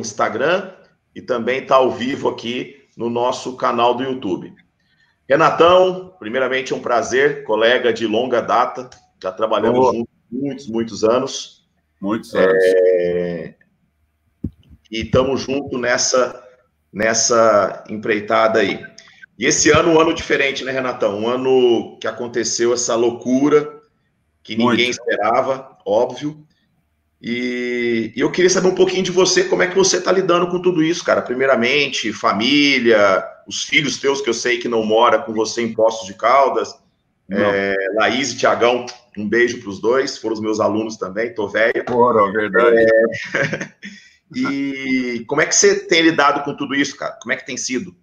Instagram e também está ao vivo aqui no nosso canal do YouTube. Renatão, primeiramente é um prazer, colega de longa data, já trabalhamos juntos muitos, muitos anos. Muitos anos. É... E estamos juntos nessa, nessa empreitada aí. E esse ano, um ano diferente, né, Renatão? Um ano que aconteceu essa loucura que ninguém Muito. esperava, óbvio. E, e, eu queria saber um pouquinho de você, como é que você está lidando com tudo isso, cara? Primeiramente, família, os filhos teus, que eu sei que não mora com você em Poços de Caldas, é, Laís e Tiagão, um beijo para os dois, foram os meus alunos também, tô velho. Foram, verdade. É... e como é que você tem lidado com tudo isso, cara? Como é que tem sido?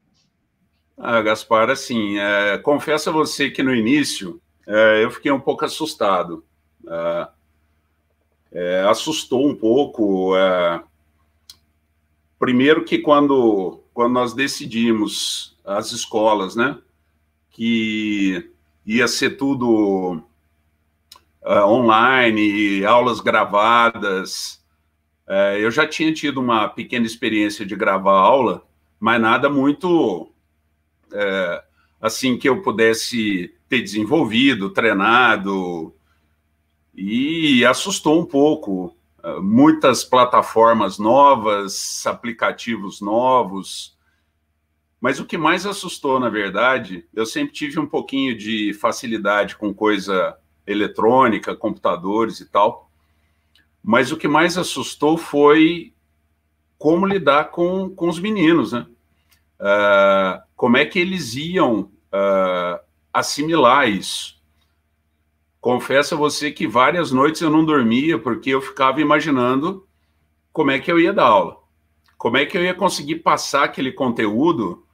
Ah, Gaspar, assim, é, confesso a você que no início é, eu fiquei um pouco assustado. É, é, assustou um pouco. É, primeiro que quando, quando nós decidimos as escolas, né, que ia ser tudo uh, online, aulas gravadas. Uh, eu já tinha tido uma pequena experiência de gravar aula, mas nada muito uh, assim que eu pudesse ter desenvolvido, treinado, e assustou um pouco. Muitas plataformas novas, aplicativos novos. Mas o que mais assustou, na verdade, eu sempre tive um pouquinho de facilidade com coisa eletrônica, computadores e tal. Mas o que mais assustou foi como lidar com, com os meninos, né? Uh, como é que eles iam uh, assimilar isso? Confesso a você que várias noites eu não dormia porque eu ficava imaginando como é que eu ia dar aula, como é que eu ia conseguir passar aquele conteúdo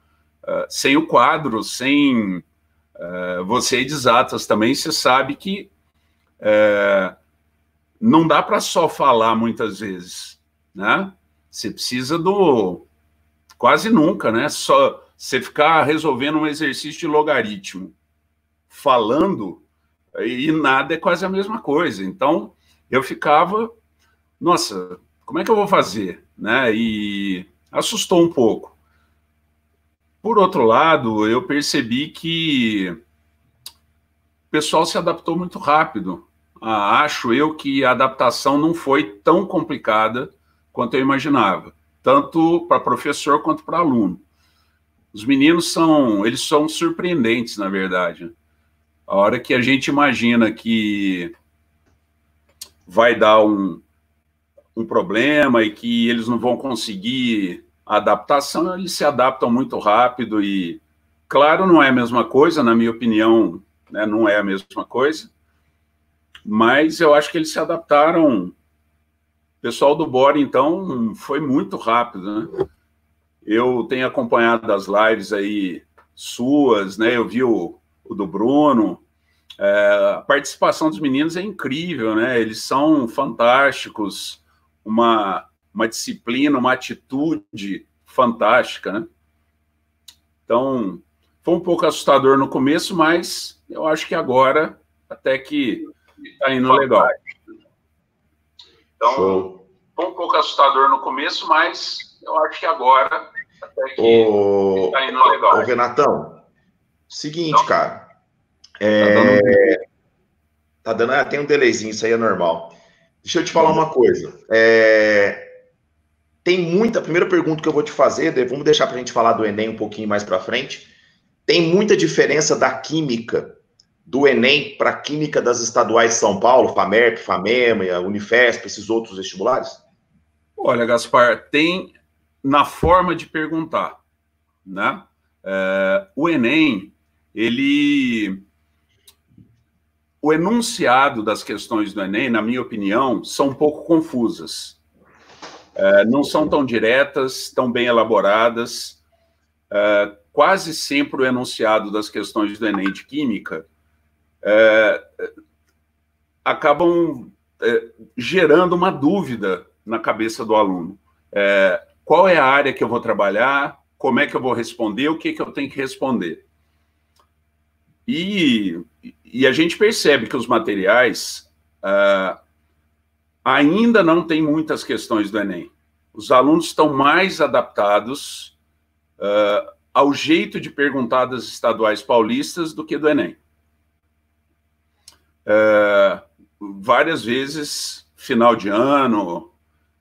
uh, sem o quadro, sem uh, você de exatas também. Você sabe que uh, não dá para só falar muitas vezes, né? Você precisa do quase nunca, né? Só você ficar resolvendo um exercício de logaritmo falando e nada é quase a mesma coisa. Então, eu ficava, nossa, como é que eu vou fazer? Né? E assustou um pouco. Por outro lado, eu percebi que o pessoal se adaptou muito rápido. Ah, acho eu que a adaptação não foi tão complicada quanto eu imaginava, tanto para professor quanto para aluno. Os meninos são, eles são surpreendentes, na verdade. A hora que a gente imagina que vai dar um, um problema e que eles não vão conseguir a adaptação, eles se adaptam muito rápido e, claro, não é a mesma coisa, na minha opinião, né, não é a mesma coisa, mas eu acho que eles se adaptaram. O pessoal do Bora, então, foi muito rápido, né? Eu tenho acompanhado as lives aí suas, né? Eu vi o, o do Bruno. É, a participação dos meninos é incrível, né? Eles são fantásticos, uma, uma disciplina, uma atitude fantástica, né? Então, foi um pouco assustador no começo, mas eu acho que agora até que está indo legal. Então, Show. foi um pouco assustador no começo, mas eu acho que agora até que está indo legal. Ô, Renatão, seguinte, cara. É... Tá dando, ah, tem um delayzinho, isso aí é normal. Deixa eu te falar uma coisa. É... Tem muita. A primeira pergunta que eu vou te fazer, vamos deixar para a gente falar do Enem um pouquinho mais para frente. Tem muita diferença da química do Enem para a química das estaduais de São Paulo, FAMERP, FAMEMA, Unifesp, esses outros vestibulares? Olha, Gaspar, tem na forma de perguntar, né? É, o Enem, ele o enunciado das questões do Enem, na minha opinião, são um pouco confusas. É, não são tão diretas, tão bem elaboradas. É, quase sempre o enunciado das questões do Enem de Química é, acabam é, gerando uma dúvida na cabeça do aluno. É, qual é a área que eu vou trabalhar? Como é que eu vou responder? O que, que eu tenho que responder? E e a gente percebe que os materiais uh, ainda não tem muitas questões do Enem. os alunos estão mais adaptados uh, ao jeito de perguntar das estaduais paulistas do que do Enem. Uh, várias vezes, final de ano,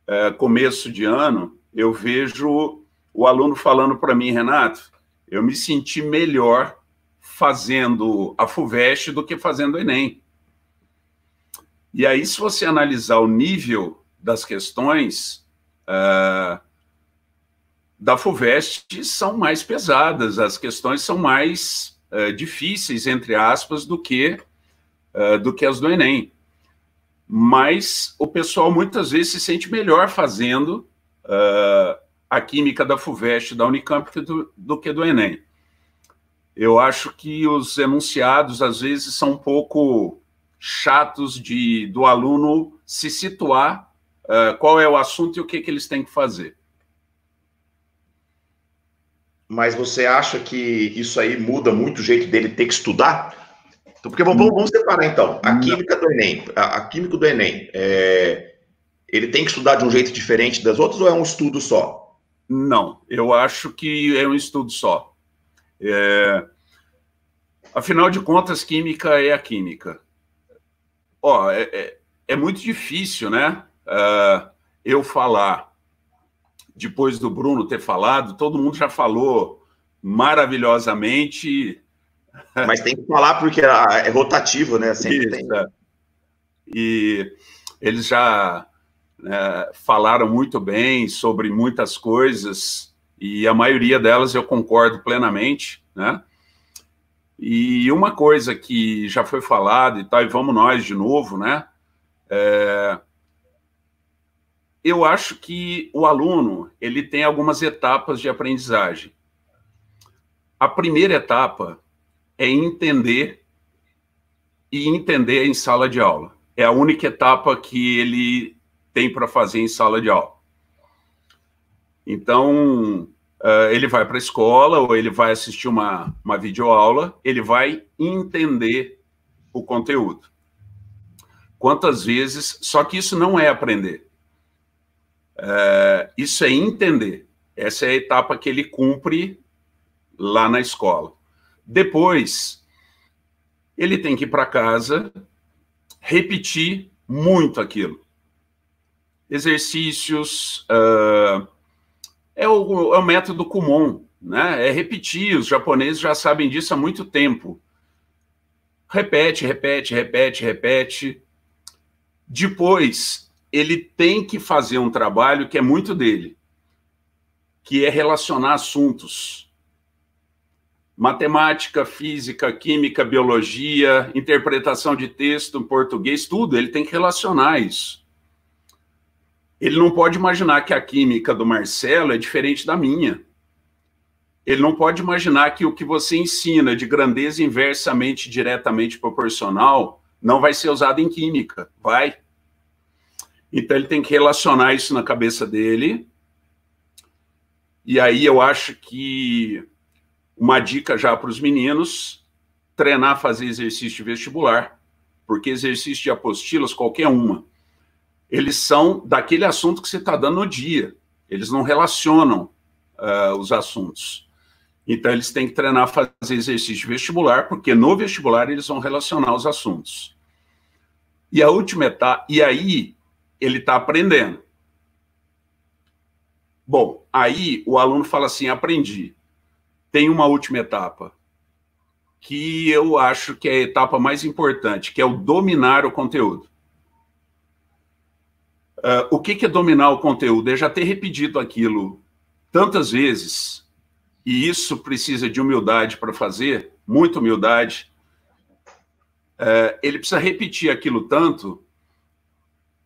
uh, começo de ano, eu vejo o aluno falando para mim, Renato, eu me senti melhor fazendo a FUVEST do que fazendo o Enem. E aí, se você analisar o nível das questões, uh, da FUVEST são mais pesadas, as questões são mais uh, difíceis, entre aspas, do que, uh, do que as do Enem. Mas o pessoal muitas vezes se sente melhor fazendo a química da FUVEST da Unicamp do, do que do Enem. Eu acho que os enunciados, às vezes, são um pouco chatos de do aluno se situar uh, qual é o assunto e o que, que eles têm que fazer. Mas você acha que isso aí muda muito o jeito dele ter que estudar? Então, porque vamos, vamos separar então. A química do Enem, a, a química do Enem, é, ele tem que estudar de um jeito diferente das outras ou é um estudo só? Não, eu acho que é um estudo só. É, afinal de contas, química é a química. Ó, é, é, é muito difícil, né? uh, eu falar, depois do Bruno ter falado, todo mundo já falou maravilhosamente. Mas tem que falar porque é, é rotativo, né? Sempre Isso, tem. É. E eles já né, falaram muito bem sobre muitas coisas, e a maioria delas eu concordo plenamente, né? E uma coisa que já foi falada e tal, e vamos nós de novo, né? É, eu acho que o aluno ele tem algumas etapas de aprendizagem. A primeira etapa é entender e entender em sala de aula. É a única etapa que ele tem para fazer em sala de aula. Então, uh, ele vai para a escola ou ele vai assistir uma, uma videoaula, ele vai entender o conteúdo. Quantas vezes, só que isso não é aprender. É, isso é entender. Essa é a etapa que ele cumpre lá na escola. Depois, ele tem que ir para casa, repetir muito aquilo. Exercícios, uh, é, o, é o método comum, né? É repetir, os japoneses já sabem disso há muito tempo. Repete, repete, repete, repete. Depois, ele tem que fazer um trabalho que é muito dele, que é relacionar assuntos. Matemática, física, química, biologia, interpretação de texto, português, tudo, ele tem que relacionar isso. Ele não pode imaginar que a química do Marcelo é diferente da minha. Ele não pode imaginar que o que você ensina de grandeza inversamente diretamente proporcional não vai ser usado em química. Vai. Então ele tem que relacionar isso na cabeça dele. E aí eu acho que uma dica já para os meninos, treinar fazer exercício de vestibular, porque exercício de apostilas, qualquer uma, eles são daquele assunto que você está dando no dia. Eles não relacionam uh, os assuntos. Então, eles têm que treinar fazer exercício vestibular, porque no vestibular eles vão relacionar os assuntos. E a última etapa, e aí ele está aprendendo. Bom, aí o aluno fala assim: aprendi. Tem uma última etapa, que eu acho que é a etapa mais importante, que é o dominar o conteúdo. Uh, o que, que é dominar o conteúdo? É já ter repetido aquilo tantas vezes, e isso precisa de humildade para fazer, muita humildade. Uh, ele precisa repetir aquilo tanto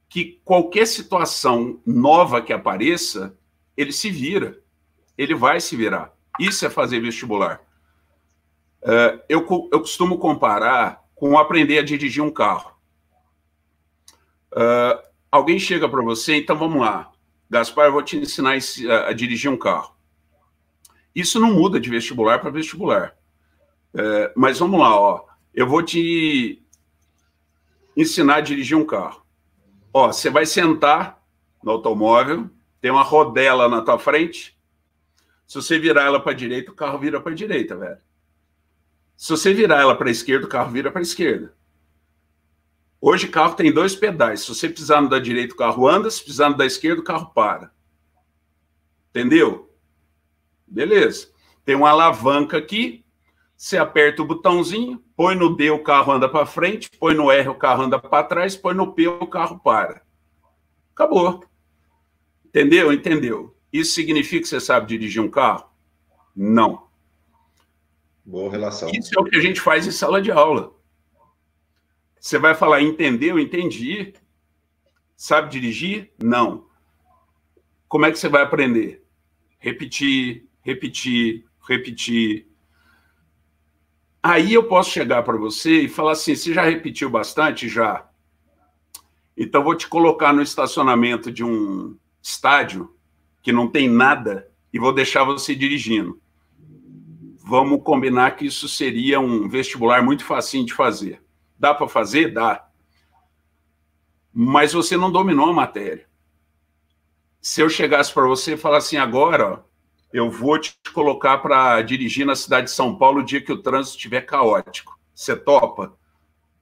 que qualquer situação nova que apareça, ele se vira, ele vai se virar. Isso é fazer vestibular. Uh, eu, eu costumo comparar com aprender a dirigir um carro. Uh, alguém chega para você, então vamos lá, Gaspar, eu vou te ensinar a, dirigir um carro. Isso não muda de vestibular para vestibular. Uh, mas vamos lá, ó, eu vou te ensinar a dirigir um carro. Ó, você vai sentar no automóvel, Tem uma rodela na tua frente. Se você virar ela para direita, o carro vira para a direita, velho. Se você virar ela para a esquerda, o carro vira para a esquerda. Hoje, carro tem dois pedais. Se você pisar no da direita, o carro anda. Se pisar no da esquerda, o carro para. Entendeu? Beleza. Tem uma alavanca aqui. Você aperta o botãozinho, põe no D, o carro anda para frente. Põe no R, o carro anda para trás. Põe no P, o carro para. Acabou. Entendeu? Entendeu. Isso significa que você sabe dirigir um carro? Não. Boa relação. Isso é o que a gente faz em sala de aula. Você vai falar, entendeu? Entendi. Sabe dirigir? Não. Como é que você vai aprender? Repetir, repetir, repetir. Aí eu posso chegar para você e falar assim: você já repetiu bastante? Já. Então vou te colocar no estacionamento de um estádio que não tem nada e vou deixar você dirigindo. Vamos combinar que isso seria um vestibular muito facinho de fazer. Dá para fazer? Dá. Mas você não dominou a matéria. Se eu chegasse para você e falar assim, agora, ó, eu vou te colocar para dirigir na cidade de São Paulo o dia que o trânsito estiver caótico. Você topa?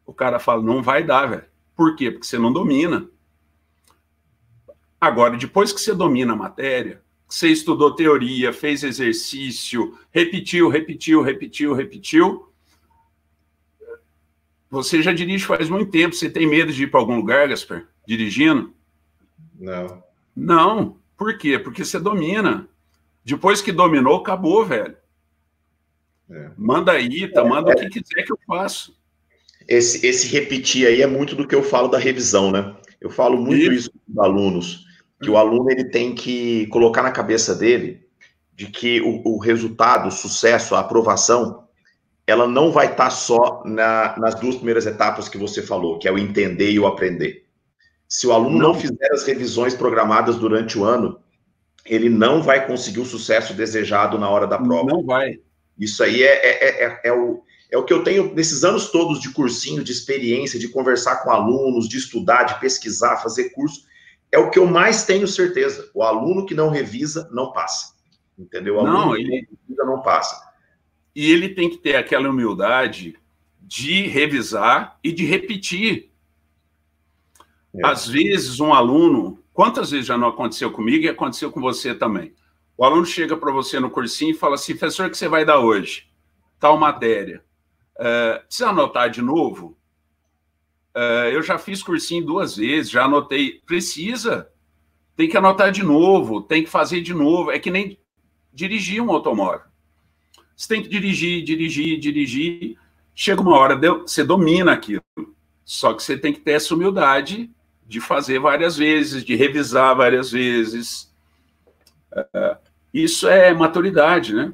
O cara fala, não vai dar, velho. Por quê? Porque você não domina. Agora, depois que você domina a matéria, você estudou teoria, fez exercício, repetiu, repetiu, repetiu, repetiu, você já dirige faz muito tempo. Você tem medo de ir para algum lugar, Gaspar? Dirigindo? Não. Não. Por quê? Porque você domina. Depois que dominou, acabou, velho. É. Manda aí, tá? Manda é. o que quiser que eu faço. Esse, esse repetir aí é muito do que eu falo da revisão, né? Eu falo muito isso, isso com os alunos, que o aluno ele tem que colocar na cabeça dele de que o, o resultado, o sucesso, a aprovação, ela não vai estar tá só na, nas duas primeiras etapas que você falou, que é o entender e o aprender. Se o aluno não, não fizer as revisões programadas durante o ano, ele não vai conseguir o sucesso desejado na hora da prova. Não vai. Isso aí é, é, é, é, o, é o que eu tenho nesses anos todos de cursinho, de experiência, de conversar com alunos, de estudar, de pesquisar, fazer curso. É o que eu mais tenho certeza. O aluno que não revisa, não passa. Entendeu? O aluno não, ele... que não revisa, não passa. E ele tem que ter aquela humildade de revisar e de repetir. É. Às vezes, um aluno, quantas vezes já não aconteceu comigo e aconteceu com você também? O aluno chega para você no cursinho e fala assim: professor, o que você vai dar hoje? Tal matéria. Uh, precisa anotar de novo? Uh, eu já fiz cursinho duas vezes, já anotei. Precisa. Tem que anotar de novo, tem que fazer de novo. É que nem dirigir um automóvel. Você tem que dirigir, dirigir, dirigir. Chega uma hora, você domina aquilo. Só que você tem que ter essa humildade de fazer várias vezes, de revisar várias vezes. É, isso é maturidade, né?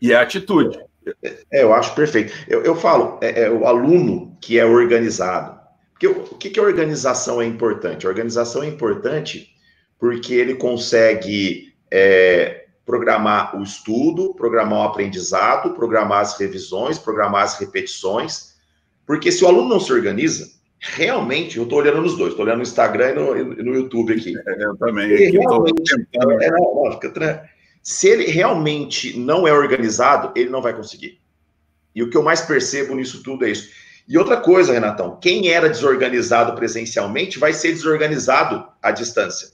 E é atitude. É, eu acho perfeito. Eu, eu falo, é, é, o aluno que é organizado. Porque o, que, que organização é importante? Organização é importante porque ele consegue é, programar o estudo, programar o aprendizado, programar as revisões, programar as repetições, porque se o aluno não se organiza, realmente, eu estou olhando nos dois, estou olhando no Instagram e no, no YouTube aqui. É, eu também. É, não, fica, se ele realmente não é organizado, ele não vai conseguir. E o que eu mais percebo nisso tudo é isso. E outra coisa, Renatão, quem era desorganizado presencialmente vai ser desorganizado à distância.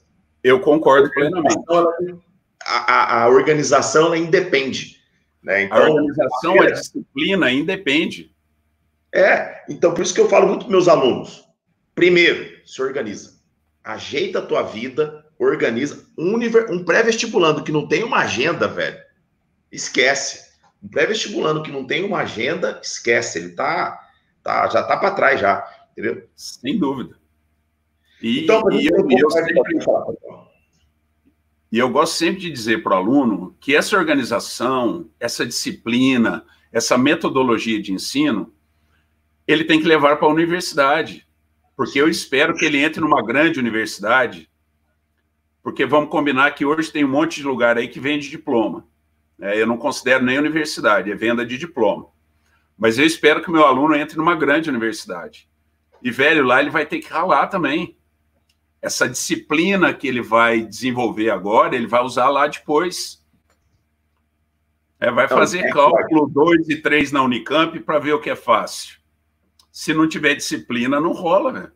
Eu concordo plenamente. Então, a, a, organização ela independe. Né? Então, a organização, a, a disciplina independe. É, então por isso que eu falo muito para meus alunos. Primeiro, se organiza. Ajeita a tua vida, organiza. Um, um pré-vestibulando que não tem uma agenda, velho, esquece. Um pré-vestibulando que não tem uma agenda, esquece. Ele tá, tá já tá para trás já, entendeu? Sem dúvida. E, então, e eu, eu, eu sempre... E eu gosto sempre de dizer para o aluno que essa organização, essa disciplina, essa metodologia de ensino, ele tem que levar para a universidade. Porque eu espero que ele entre numa grande universidade, porque vamos combinar que hoje tem um monte de lugar aí que vende diploma. É, eu não considero nem universidade, é venda de diploma. Mas eu espero que o meu aluno entre numa grande universidade. E, velho, lá ele vai ter que ralar também. Essa disciplina que ele vai desenvolver agora, ele vai usar lá depois. É, vai então, fazer é cálculo 2 e 3 na Unicamp para ver o que é fácil. Se não tiver disciplina, não rola, velho.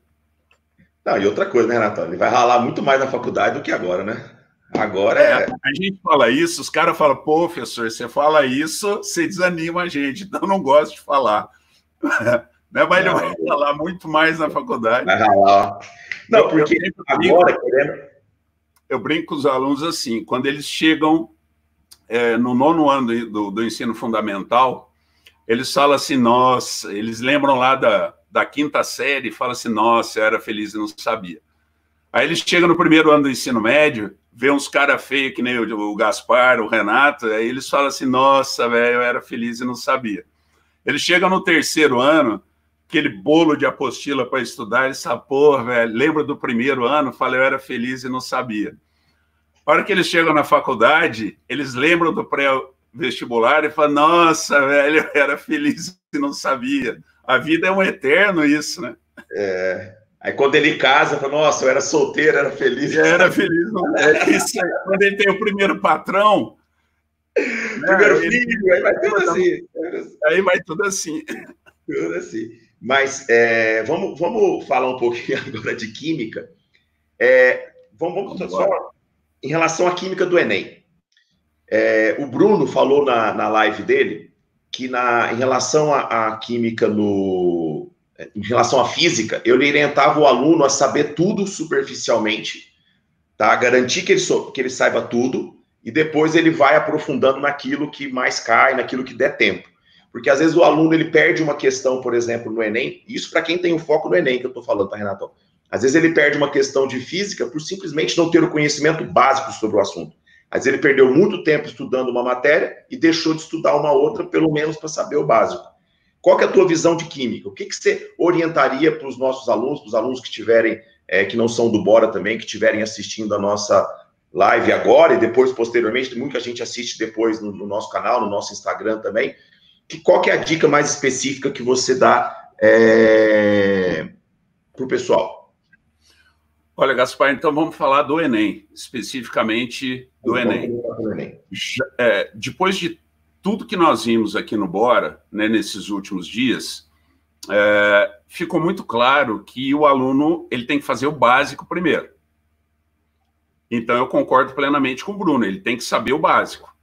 Não, e outra coisa, né, Renato? Ele vai ralar muito mais na faculdade do que agora, né? Agora é. é... A gente fala isso, os caras falam, pô, professor, você fala isso, você desanima a gente, então não gosto de falar. né? Mas ele vai falar muito mais na faculdade. Vai ralar. Não, porque eu, agora, querendo. Eu brinco com os alunos assim, quando eles chegam é, no nono ano do, do, ensino fundamental, eles falam assim, nossa, eles lembram lá da, da quinta série e falam assim, nossa, eu era feliz e não sabia. Aí eles chegam no primeiro ano do ensino médio, vê uns caras feios que nem o, o Gaspar, o Renato, aí eles falam assim, nossa, velho, eu era feliz e não sabia. Eles chegam no terceiro ano, aquele bolo de apostila para estudar, eles falam, pô, velho, lembra do primeiro ano? Falei, eu era feliz e não sabia. A hora que eles chegam na faculdade, eles lembram do pré-vestibular e falam, nossa, velho, eu era feliz e não sabia. A vida é um eterno isso, né? É. Aí quando ele casa, fala, nossa, eu era solteiro, era feliz. Eu era feliz. Não é isso aí. Quando ele tem o primeiro patrão. Primeiro né, filho, aí vai tudo assim. Aí vai tudo assim. Tudo assim. Mas é, vamos, vamos falar um pouquinho agora de química. É, vamos, vamos só em relação à química do Enem. É, o Bruno falou na, na live dele que na, em relação à, à química no, em relação à física, eu orientava o aluno a saber tudo superficialmente, tá? Garantir que ele, so, que ele saiba tudo e depois ele vai aprofundando naquilo que mais cai, naquilo que der tempo. Porque às vezes o aluno ele perde uma questão, por exemplo, no Enem, isso para quem tem o foco no Enem que eu estou falando, tá, Renato? Às vezes ele perde uma questão de física por simplesmente não ter o conhecimento básico sobre o assunto. Às vezes ele perdeu muito tempo estudando uma matéria e deixou de estudar uma outra, pelo menos para saber o básico. Qual é a tua visão de química? O que, que você orientaria para os nossos alunos, para os alunos que tiverem, é, que não são do Bora também, que estiverem assistindo a nossa live agora e depois, posteriormente, muita gente assiste depois no, no nosso canal, no nosso Instagram também que, qual que é a dica mais específica que você dá é, para o pessoal? Olha, Gaspar, então vamos falar do Enem, especificamente do Enem. Do Enem. É, depois de tudo que nós vimos aqui no Bora, né, nesses últimos dias, é, ficou muito claro que o aluno ele tem que fazer o básico primeiro. Então, eu concordo plenamente com o Bruno, ele tem que saber o básico.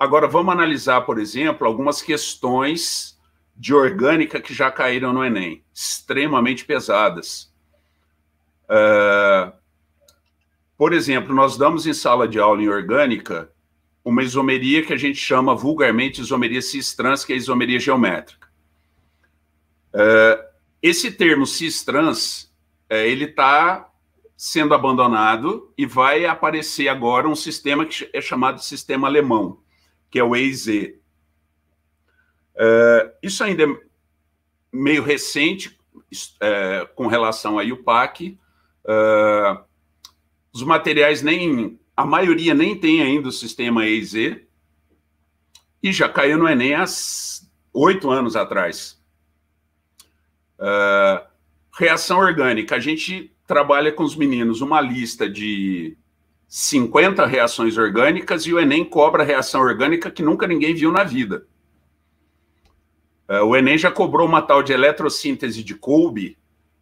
Agora, vamos analisar, por exemplo, algumas questões de orgânica que já caíram no Enem, extremamente pesadas. Uh, por exemplo, nós damos em sala de aula em orgânica uma isomeria que a gente chama vulgarmente isomeria cis-trans, que é a isomeria geométrica. Uh, esse termo cis-trans, uh, ele está sendo abandonado e vai aparecer agora um sistema que é chamado sistema alemão que é o EIZ. Uh, isso ainda é meio recente uh, com relação à UPAC. Uh, os materiais nem. A maioria nem tem ainda o sistema EIZ. E já caiu no Enem há oito anos atrás. Uh, reação orgânica. A gente trabalha com os meninos uma lista de 50 reações orgânicas e o Enem cobra reação orgânica que nunca ninguém viu na vida. Uh, o Enem já cobrou uma tal de eletrossíntese de Kolbe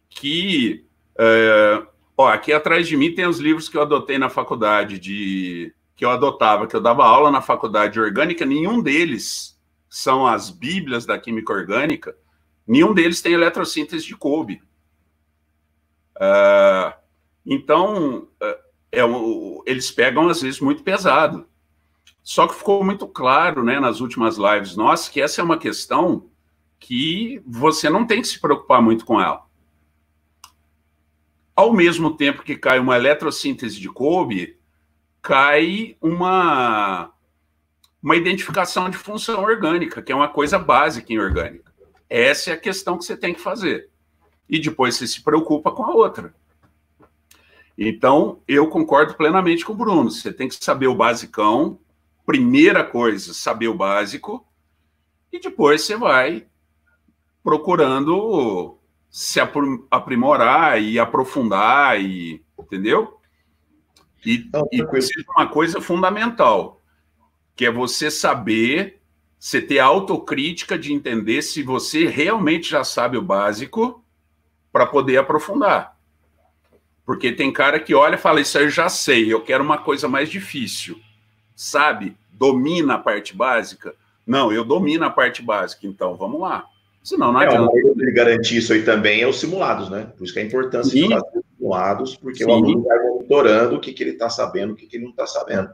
que. Uh, ó, aqui atrás de mim tem os livros que eu adotei na faculdade, de que eu adotava, que eu dava aula na faculdade orgânica, nenhum deles são as bíblias da química orgânica, nenhum deles tem eletrossíntese de Kolbe. Uh, então, é, eles pegam às vezes muito pesado. Só que ficou muito claro, né, nas últimas lives nossas, que essa é uma questão que você não tem que se preocupar muito com ela. Ao mesmo tempo que cai uma eletrossíntese de Kolbe, cai uma uma identificação de função orgânica, que é uma coisa básica em orgânica. Essa é a questão que você tem que fazer. E depois você se preocupa com a outra. Então, eu concordo plenamente com o Bruno. Você tem que saber o basicão. Primeira coisa, saber o básico. E depois você vai procurando se aprimorar e aprofundar, e, entendeu? E, Não, e precisa uma coisa fundamental, que é você saber, você ter autocrítica de entender se você realmente já sabe o básico para poder aprofundar. Porque tem cara que olha e fala, isso aí eu já sei, eu quero uma coisa mais difícil. Sabe? Domina a parte básica? Não, eu domino a parte básica, então vamos lá. Senão não é, adianta. Ele garantir isso aí também é os simulados, né? Por isso que é a importância Sim. de fazer os simulados, porque Sim. o aluno vai monitorando o que, que ele está sabendo, o que, que ele não está sabendo.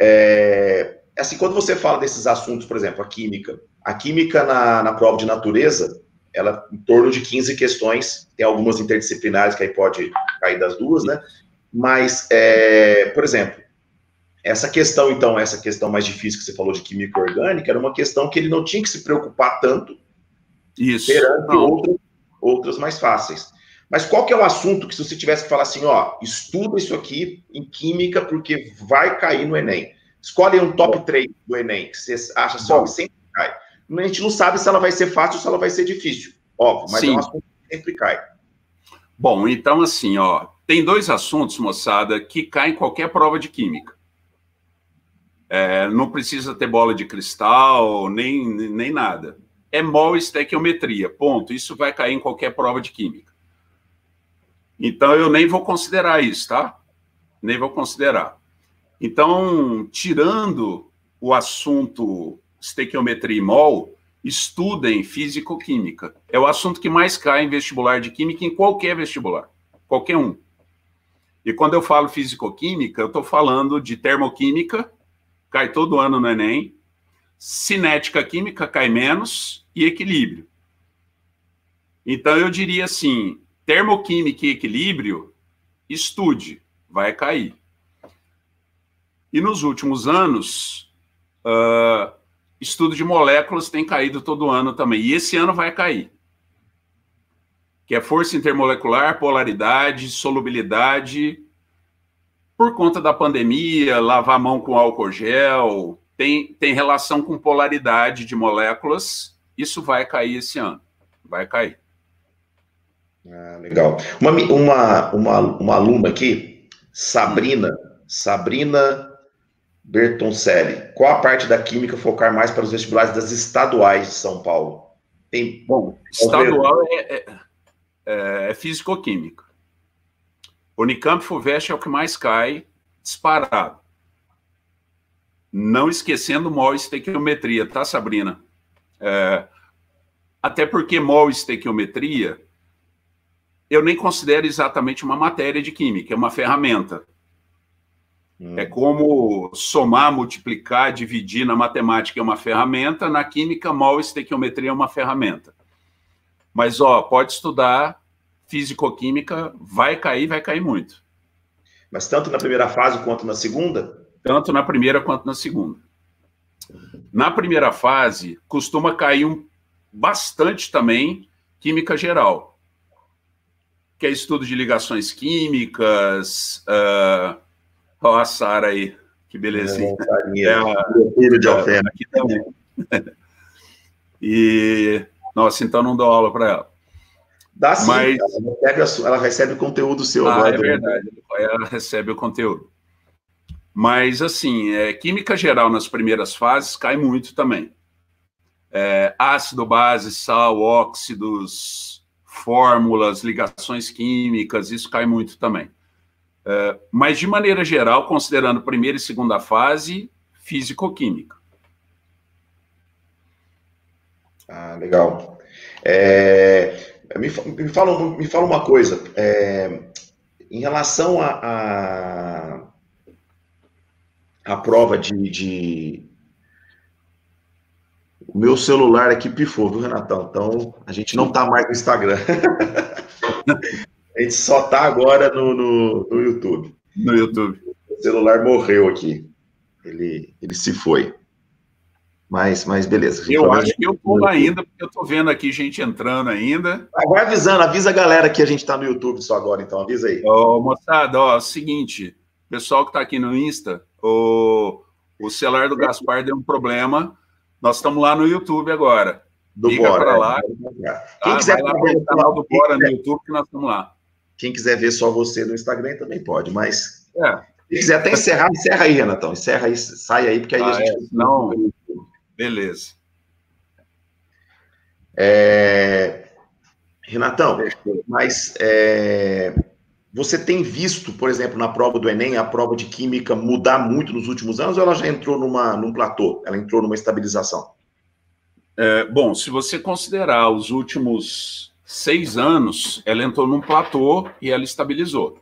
É, assim, quando você fala desses assuntos, por exemplo, a química, a química na, na prova de natureza, ela em torno de 15 questões, tem algumas interdisciplinares que aí pode cair das duas, né? Mas, é, por exemplo, essa questão, então, essa questão mais difícil que você falou de química orgânica, era uma questão que ele não tinha que se preocupar tanto Isso. perante outras, outras mais fáceis. Mas qual que é o assunto que se você tivesse que falar assim, ó, estuda isso aqui em química porque vai cair no Enem. Escolhe um top 3 do Enem, que você acha só que sempre cai. A gente não sabe se ela vai ser fácil ou se ela vai ser difícil, óbvio, mas Sim. é um assunto que sempre cai. Bom, então assim, ó, tem dois assuntos, moçada, que caem em qualquer prova de química. É, não precisa ter bola de cristal, nem, nem nada. É mol estequiometria, ponto. Isso vai cair em qualquer prova de química. Então, eu nem vou considerar isso, tá? Nem vou considerar. Então, tirando o assunto estequiometria e mol, estudem físico-química. É o assunto que mais cai em vestibular de química, em qualquer vestibular, qualquer um. E quando eu falo físico-química, eu estou falando de termoquímica, cai todo ano no Enem. Cinética química cai menos e equilíbrio. Então eu diria assim, termoquímica e equilíbrio, estude, vai cair. E nos últimos anos, uh, estudo de moléculas tem caído todo ano também. E esse ano vai cair. Que é força intermolecular, polaridade, solubilidade por conta da pandemia, lavar a mão com álcool gel, tem, tem relação com polaridade de moléculas, isso vai cair esse ano. Vai cair. Ah, legal. Uma, uma, uma, uma aluna aqui, Sabrina, Sabrina Bertoncelli. Qual a parte da química focar mais para os vestibulares das estaduais de São Paulo? Tem... Bom, estadual é, é, é, é físico-química. Unicamp Fuvest é o que mais cai disparado. Não esquecendo mol estequiometria, tá, Sabrina? É, até porque mol estequiometria eu nem considero exatamente uma matéria de química, é uma ferramenta. Hum. É como somar, multiplicar, dividir na matemática é uma ferramenta, na química, mol estequiometria é uma ferramenta. Mas, ó, pode estudar físico-química vai cair, vai cair muito. Mas tanto na primeira fase quanto na segunda? Tanto na primeira quanto na segunda. Na primeira fase, costuma cair um, bastante também química geral, que é estudo de ligações químicas. Uh, ó, a Sara aí, que belezinha. É, é a, de alfena. Aqui também. e, nossa, então não dou aula para ela. Dá sim, Mas... ela, recebe, ela recebe o conteúdo seu. Ah, é verdade, ela recebe o conteúdo. Mas, assim, é, química geral nas primeiras fases cai muito também. É, ácido, base, sal, óxidos, fórmulas, ligações químicas, isso cai muito também. É, mas, de maneira geral, considerando primeira e segunda fase, físico-química. Ah, legal. É, me, me, fala, me fala uma coisa. É, em relação a, a, a prova de, de, O meu celular aqui pifou, viu, Renatão? Então, a gente não tá mais no Instagram. a gente só tá agora no, no, no YouTube. No YouTube. O celular morreu aqui. Ele, ele se foi. Mas, mas beleza. Eu acho que eu lá ainda, porque eu tô vendo aqui gente entrando ainda. Vai avisando, avisa a galera que a gente tá no YouTube só agora, então avisa aí. Ô, moçada, ó, seguinte, pessoal que tá aqui no Insta, o, o celular do Gaspar deu um problema. Nós estamos lá no YouTube agora. Do Liga Bora. Pra lá. Quem ah, quiser lá o canal do Bora no YouTube que nós estamos lá. Quem quiser ver só você no Instagram também pode, mas. É. Se quiser até encerrar, encerra aí, Renatão. Encerra aí, sai aí, porque aí ah, a gente. É, não. Beleza. É... Renatão, mas é... você tem visto, por exemplo, na prova do Enem, a prova de Química mudar muito nos últimos anos ou ela já entrou numa, num platô? Ela entrou numa estabilização? É, bom, se você considerar os últimos seis anos, ela entrou num platô e ela estabilizou.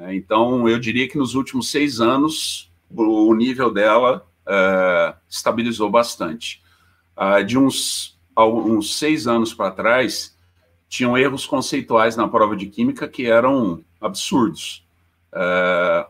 É, então, eu diria que nos últimos seis anos, o nível dela é, estabilizou bastante. Ah, de uns, uns seis anos para trás, tinham erros conceituais na prova de química que eram absurdos. É,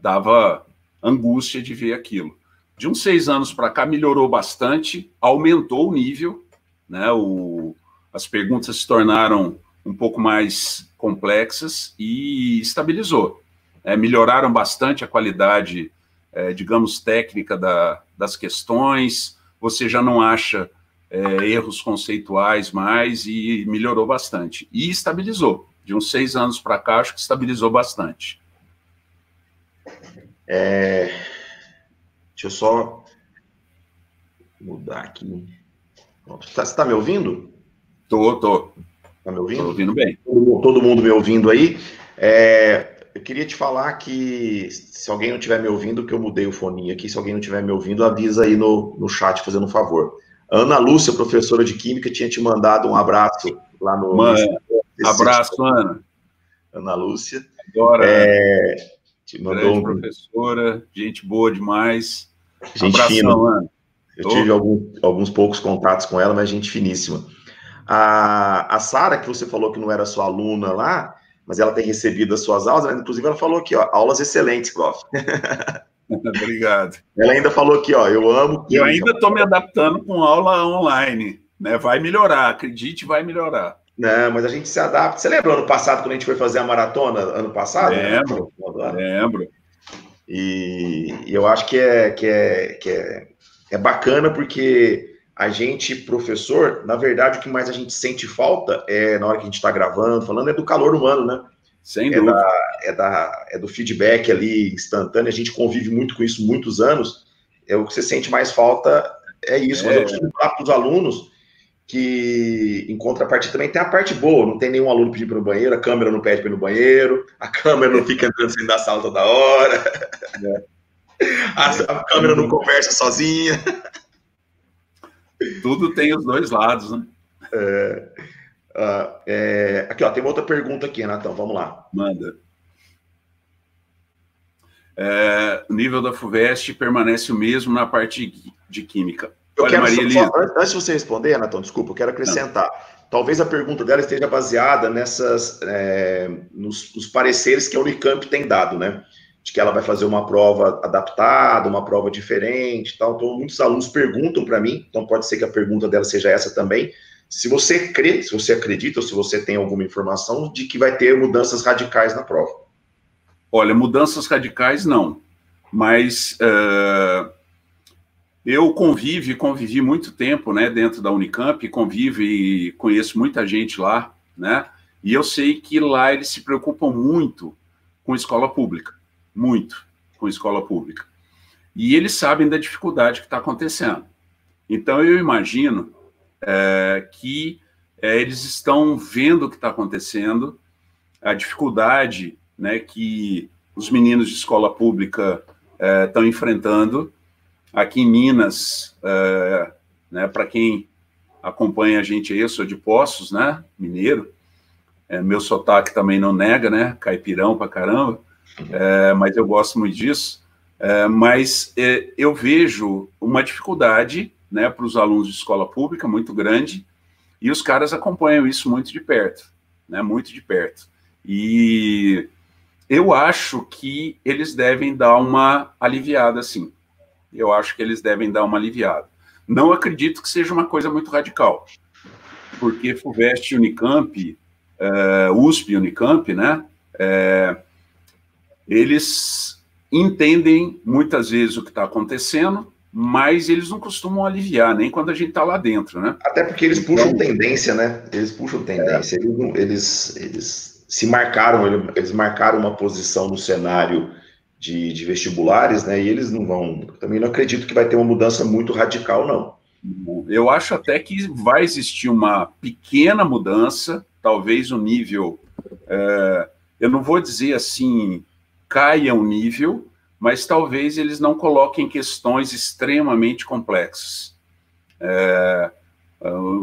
dava angústia de ver aquilo. De uns seis anos para cá, melhorou bastante, aumentou o nível, né? O, as perguntas se tornaram um pouco mais complexas e estabilizou. É, melhoraram bastante a qualidade, é, digamos, técnica da, das questões, você já não acha é, erros conceituais mais e melhorou bastante. E estabilizou. De uns seis anos para cá, acho que estabilizou bastante. É, Deixa eu só mudar aqui. Você está me ouvindo? Tô, tô. Tá me ouvindo? Tô ouvindo bem. Todo, todo mundo me ouvindo aí. É, eu queria te falar que se alguém não estiver me ouvindo, que eu mudei o foninho aqui, se alguém não estiver me ouvindo, avisa aí no, no chat, fazendo um favor. Ana Lúcia, professora de Química, tinha te mandado um abraço lá no... Mano, abraço, Ana. Ana Lúcia. Agora, é, te mandou um... professora, gente boa demais. Gente Abração, fina. Mano. Eu tive alguns, alguns poucos contatos com ela, mas gente finíssima. A, a Sara, que você falou que não era sua aluna lá, mas ela tem recebido as suas aulas, né? inclusive ela falou aqui, ó, aulas excelentes, Goff. Obrigado. Ela ainda falou aqui, ó, eu amo. Eu ainda estou me adaptando com aula online, né? Vai melhorar, acredite, vai melhorar. Não, mas a gente se adapta. Você lembra ano passado, quando a gente foi fazer a maratona, ano passado? Lembro, né? lembro. E, e eu acho que é, que é, que é, é bacana porque a gente, professor, na verdade, o que mais a gente sente falta é na hora que a gente está gravando, falando, é do calor humano, né? Sem é dúvida. Da, é, da, é do feedback ali instantâneo, a gente convive muito com isso muitos anos. É o que você sente mais falta é isso. É. Mas eu costumo falar para os alunos que em contrapartida também tem a parte boa, não tem nenhum aluno pedindo para no banheiro, a câmera não pede para ir no banheiro, a câmera não fica entrando sem dar sala toda hora, é. a, a, câmera não conversa sozinha. Tudo tem os dois lados, né? É, uh, é, aqui, ó, tem uma outra pergunta aqui, Renatão, vamos lá. Manda. É, o nível da FUVEST permanece o mesmo na parte de química. Eu Olha, quero Maria só, só, antes de você responder, Renatão, desculpa, eu quero acrescentar. Não. Talvez a pergunta dela esteja baseada nessas é, nos, nos, pareceres que a Unicamp tem dado, né? De que ela vai fazer uma prova adaptada, uma prova diferente, tal. Então, muitos alunos perguntam para mim. Então, pode ser que a pergunta dela seja essa também. Se você crê, se você acredita, ou se você tem alguma informação de que vai ter mudanças radicais na prova. Olha, mudanças radicais não, mas uh eu convivo e convivi muito tempo, né, dentro da Unicamp, convivo e conheço muita gente lá, né, e eu sei que lá eles se preocupam muito com escola pública, muito com escola pública. E eles sabem da dificuldade que está acontecendo. Então, eu imagino é, que é, eles estão vendo o que está acontecendo, a dificuldade né, que os meninos de escola pública estão é, enfrentando, Aqui em Minas, é, né, para quem acompanha a gente aí, eu sou de Poços, né, mineiro, é, meu sotaque também não nega, né, caipirão pra caramba, é, mas eu gosto muito disso. É, mas é, eu vejo uma dificuldade né, para os alunos de escola pública muito grande, e os caras acompanham isso muito de perto, né, muito de perto. E eu acho que eles devem dar uma aliviada, assim eu acho que eles devem dar uma aliviada. Não acredito que seja uma coisa muito radical, porque FUVEST Unicamp, é, USP Unicamp, né, é, eles entendem muitas vezes o que está acontecendo, mas eles não costumam aliviar, nem quando a gente está lá dentro, né? Até porque eles puxam então, tendência, né? Eles puxam tendência. É. Eles, eles, eles, se marcaram, eles marcaram uma posição no cenário de, de, vestibulares, né? E eles não vão. Também não acredito que vai ter uma mudança muito radical, não. Eu acho até que vai existir uma pequena mudança, talvez o nível. É, eu não vou dizer assim, caia o nível, mas talvez eles não coloquem questões extremamente complexas. É,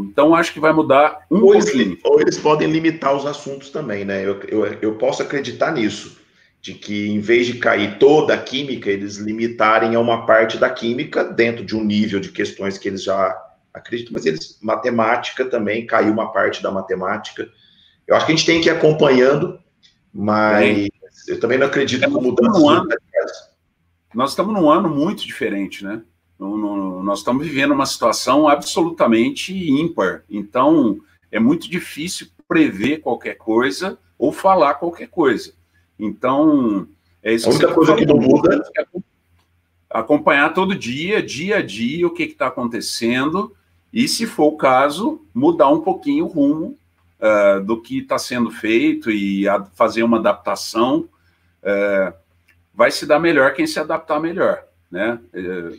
então, acho que vai mudar um ou. Eles, ou eles podem limitar os assuntos também, né? Eu, eu, eu posso acreditar nisso, de que em vez de cair toda a química, eles limitarem a uma parte da química dentro de um nível de questões que eles já acreditam, mas eles, matemática também, caiu uma parte da matemática. Eu acho que a gente tem que ir acompanhando, mas eu também não acredito que mudanças nós estamos num ano muito diferente, né? No, no, nós estamos vivendo uma situação absolutamente ímpar. Então, é muito difícil prever qualquer coisa ou falar qualquer coisa. Então, é isso a única que coisa que não muda é acompanhar todo dia, dia a dia, o que está acontecendo e, se for o caso, mudar um pouquinho o rumo uh, do que está sendo feito e fazer uma adaptação. Uh, vai se dar melhor quem se adaptar melhor, né? Eu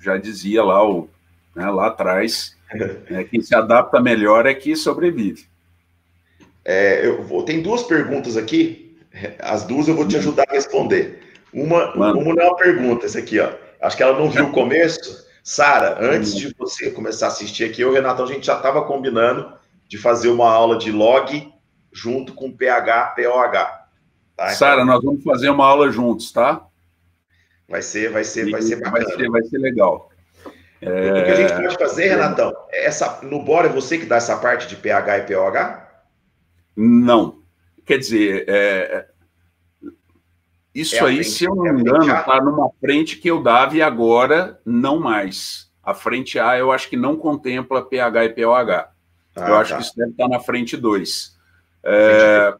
já dizia lá, o, né, lá atrás, né, quem se adapta melhor é que sobrevive. É, eu vou, tem duas perguntas aqui, as duas eu vou te ajudar a responder. Uma, uma não é uma pergunta, essa aqui, ó. Acho que ela não viu o começo. Sara, antes de você começar a assistir aqui, eu e o Renato, a gente já estava combinando de fazer uma aula de log junto com PH, POH. Tá, Sara, então... nós vamos fazer uma aula juntos, tá? Vai ser, vai ser, vai ser bacana. Vai ser, vai ser legal. É... O que a gente pode fazer, Renatão, essa, no Bora é você que dá essa parte de pH e POH? Não. Quer dizer, é... isso é aí, frente, se eu não é me engano, está numa frente que eu dava e agora não mais. A frente A eu acho que não contempla pH e POH. Ah, eu acho tá. que isso deve estar na frente 2. É,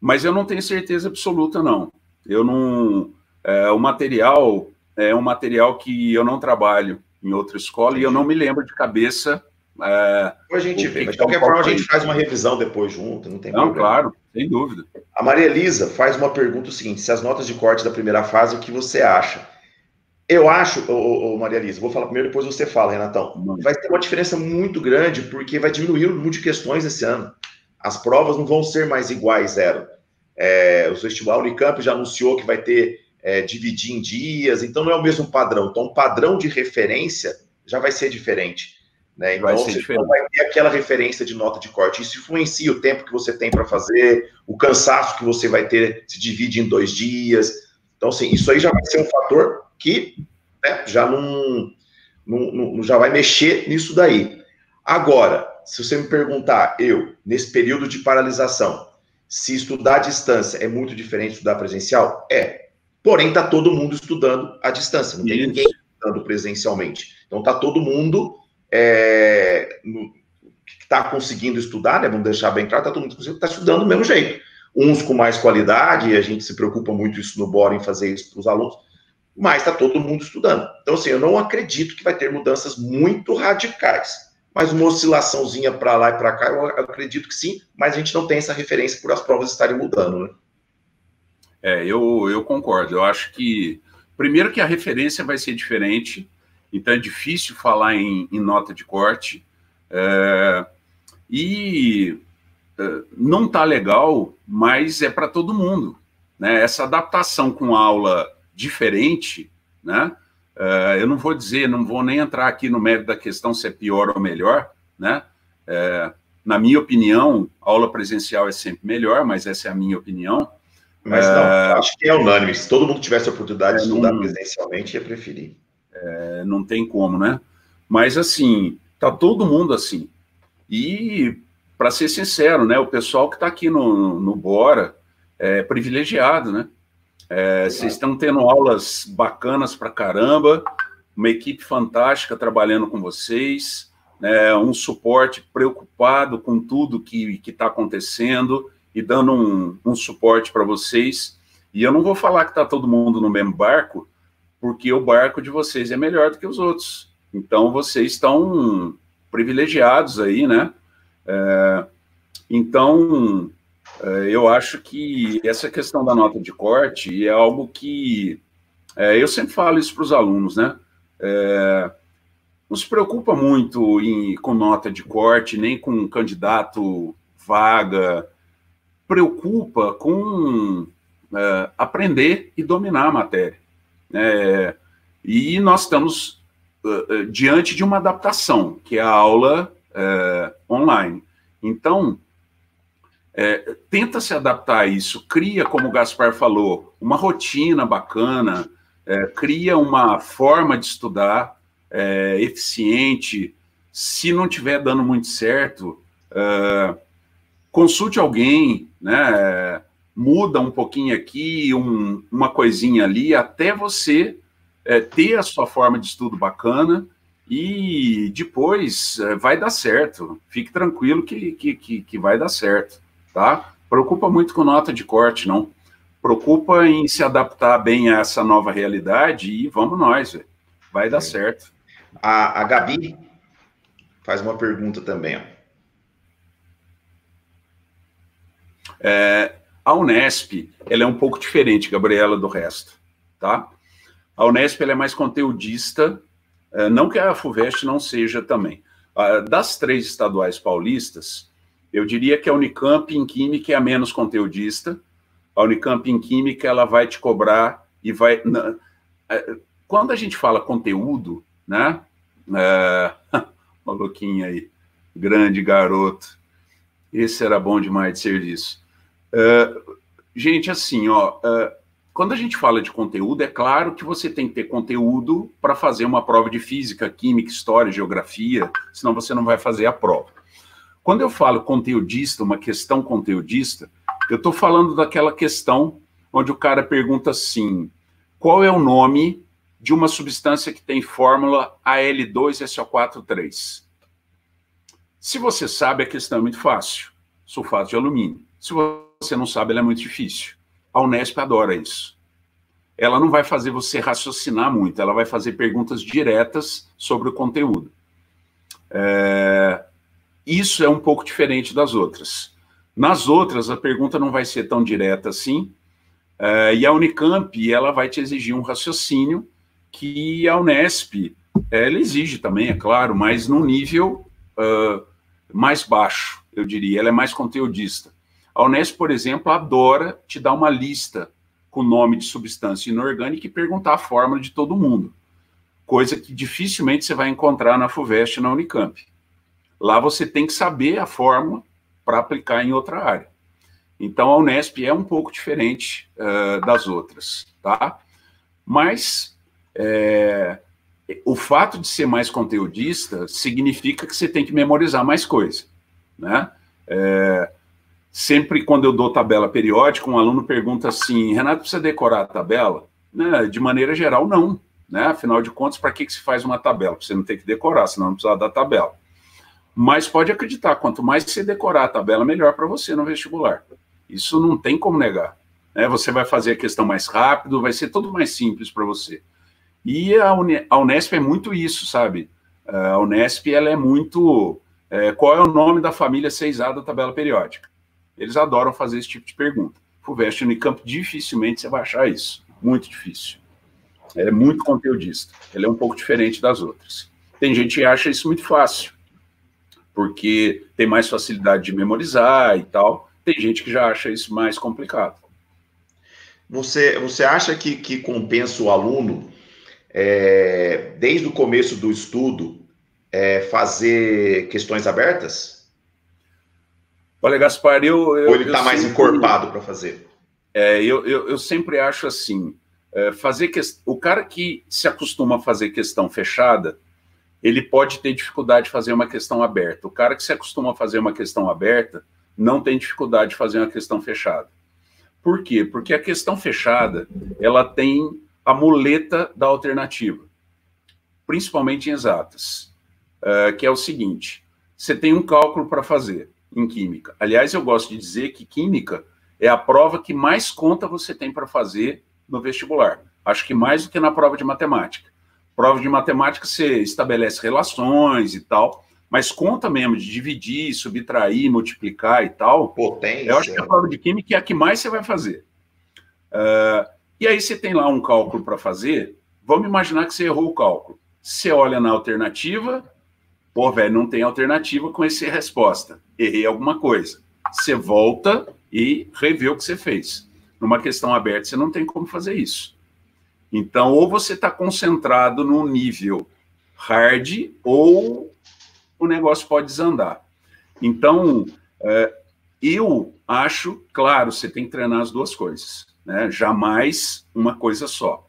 mas eu não tenho certeza absoluta, não. Eu não. É, o material é um material que eu não trabalho em outra escola Entendi. e eu não me lembro de cabeça. É, a gente vê, mas de qualquer forma a gente faz uma revisão depois junto, não tem não, problema. claro, sem dúvida. A Maria Elisa faz uma pergunta o seguinte: se as notas de corte da primeira fase, o que você acha? Eu acho, ô, ô, Maria Elisa, vou falar primeiro, depois você fala, Renatão. Vai ter uma diferença muito grande, porque vai diminuir o número de questões esse ano. As provas não vão ser mais iguais zero. É, o vestibular Unicamp já anunciou que vai ter é, dividir em dias, então não é o mesmo padrão. Então, o padrão de referência já vai ser diferente. Né? Então, vai você diferente. vai ter aquela referência de nota de corte. Isso influencia o tempo que você tem para fazer, o cansaço que você vai ter, se divide em dois dias. Então, assim, isso aí já vai ser um fator que né, já não, não, não já vai mexer nisso daí. Agora, se você me perguntar, eu, nesse período de paralisação, se estudar à distância é muito diferente de estudar presencial? É. Porém, está todo mundo estudando à distância, não tem Isso. ninguém estudando presencialmente. Então, está todo mundo é, que está conseguindo estudar, né? Vamos deixar bem claro, está todo mundo que está estudando do mesmo jeito. Uns com mais qualidade, e a gente se preocupa muito isso no Bora em fazer isso para os alunos, mas está todo mundo estudando. Então, assim, eu não acredito que vai ter mudanças muito radicais mas uma oscilaçãozinha para lá e para cá, eu acredito que sim, mas a gente não tem essa referência por as provas estarem mudando, né? É, eu, eu concordo. Eu acho que, primeiro, que a referência vai ser diferente, então é difícil falar em, em nota de corte. É, e é, não tá legal, mas é para todo mundo. Né? Essa adaptação com aula diferente, né? Uh, eu não vou dizer, não vou nem entrar aqui no mérito da questão se é pior ou melhor, né? Uh, na minha opinião, aula presencial é sempre melhor, mas essa é a minha opinião. Mas não, uh, acho que é unânime. Se todo mundo tivesse a oportunidade de é, estudar não, presencialmente, ia preferir. É, não tem como, né? Mas assim, tá todo mundo assim. E, para ser sincero, né, o pessoal que está aqui no, no Bora é privilegiado, né? É, vocês estão tendo aulas bacanas para caramba, uma equipe fantástica trabalhando com vocês, né, um suporte preocupado com tudo que está acontecendo e dando um, um suporte para vocês. E eu não vou falar que está todo mundo no mesmo barco, porque o barco de vocês é melhor do que os outros. Então, vocês estão privilegiados aí, né? É, então, eu acho que essa questão da nota de corte é algo que é, eu sempre falo isso para os alunos, né? É, não se preocupa muito em, com nota de corte, nem com candidato vaga. Preocupa com é, aprender e dominar a matéria. É, e nós estamos uh, diante de uma adaptação, que é a aula online. Então, é, tenta se adaptar a isso, cria, como o Gaspar falou, uma rotina bacana, é, cria uma forma de estudar é, eficiente. Se não estiver dando muito certo, é, consulte alguém, né? muda um pouquinho aqui, um, uma coisinha ali, até você é, ter a sua forma de estudo bacana e depois é, vai dar certo. Fique tranquilo que, que, que, que, vai dar certo, tá? Preocupa muito com nota de corte, não. Preocupa em se adaptar bem a essa nova realidade e vamos nós, véio. vai dar é. certo. A, a Gabi faz uma pergunta também, ó. É, a Unesp, ela é um pouco diferente, Gabriela, do resto, tá? A Unesp, ela é mais conteudista, é, não que a FUVEST não seja também. Das três estaduais paulistas, eu diria que a Unicamp em Química é a menos conteudista. A Unicamp em Química, ela vai te cobrar e vai... É, quando a gente fala conteúdo, né? É, maluquinho aí, grande garoto. Esse era bom demais de serviço. Uh, gente, assim, ó, uh, quando a gente fala de conteúdo, é claro que você tem que ter conteúdo para fazer uma prova de física, química, história, geografia, senão você não vai fazer a prova. Quando eu falo conteudista, uma questão conteudista, eu estou falando daquela questão onde o cara pergunta assim: qual é o nome de uma substância que tem fórmula AL2SO43? Se você sabe, a questão é muito fácil: sulfato de alumínio. Se você não sabe, ela é muito difícil. A Unesp adora isso. Ela não vai fazer você raciocinar muito, ela vai fazer perguntas diretas sobre o conteúdo. É... Isso é um pouco diferente das outras. Nas outras, a pergunta não vai ser tão direta assim, é... e a Unicamp ela vai te exigir um raciocínio que a Unesp ela exige também, é claro, mas num nível uh, mais baixo, eu diria. Ela é mais conteudista. A Unesp, por exemplo, adora te dar uma lista com nome de substância inorgânica e perguntar a fórmula de todo mundo, coisa que dificilmente você vai encontrar na FUVEST na Unicamp. Lá você tem que saber a fórmula para aplicar em outra área. Então a Unesp é um pouco diferente uh, das outras, tá? Mas é, o fato de ser mais conteudista significa que você tem que memorizar mais coisa, né? É, sempre quando eu dou tabela periódica, um aluno pergunta assim, Renato, precisa decorar a tabela? Né, de maneira geral, não. Né? Afinal de contas, para que, que se faz uma tabela? Você não ter que decorar, senão não precisa da tabela. Mas pode acreditar, quanto mais você decorar a tabela, melhor para você no vestibular. Isso não tem como negar. Né? Você vai fazer a questão mais rápido, vai ser tudo mais simples para você. E a, Unesp é muito isso, sabe? A Unesp ela é muito. É, qual é o nome da família 6A da tabela periódica? Eles adoram fazer esse tipo de pergunta. FUVEST Unicamp, dificilmente você vai achar isso. Muito difícil. Ele é muito conteudista. Ele é um pouco diferente das outras. Tem gente que acha isso muito fácil, porque tem mais facilidade de memorizar e tal. Tem gente que já acha isso mais complicado. Você, você acha que, que compensa o aluno, é, desde o começo do estudo, é, fazer questões abertas? Olha, Gaspar, eu. eu Ou ele está mais encorpado para fazer? É, eu, eu, eu, sempre acho assim: é, fazer que, o cara que se acostuma a fazer questão fechada, ele pode ter dificuldade de fazer uma questão aberta. O cara que se acostuma a fazer uma questão aberta não tem dificuldade de fazer uma questão fechada. Por quê? Porque a questão fechada ela tem a muleta da alternativa, principalmente em exatas, é, que é o seguinte: você tem um cálculo para fazer em química. Aliás, eu gosto de dizer que química é a prova que mais conta você tem para fazer no vestibular. Acho que mais do que na prova de matemática. Prova de matemática você estabelece relações e tal, mas conta mesmo de dividir, subtrair, multiplicar e tal. Potência. Eu acho que a prova de química é a que mais você vai fazer. Uh, e aí você tem lá um cálculo para fazer. Vamos imaginar que você errou o cálculo. Você olha na alternativa, pô, velho, não tem alternativa com essa resposta. Errei alguma coisa. Você volta e revê o que você fez. Numa questão aberta, você não tem como fazer isso. Então, ou você está concentrado no nível hard, ou o negócio pode desandar. Então, é, eu acho, claro, você tem que treinar as duas coisas, né? Jamais uma coisa só.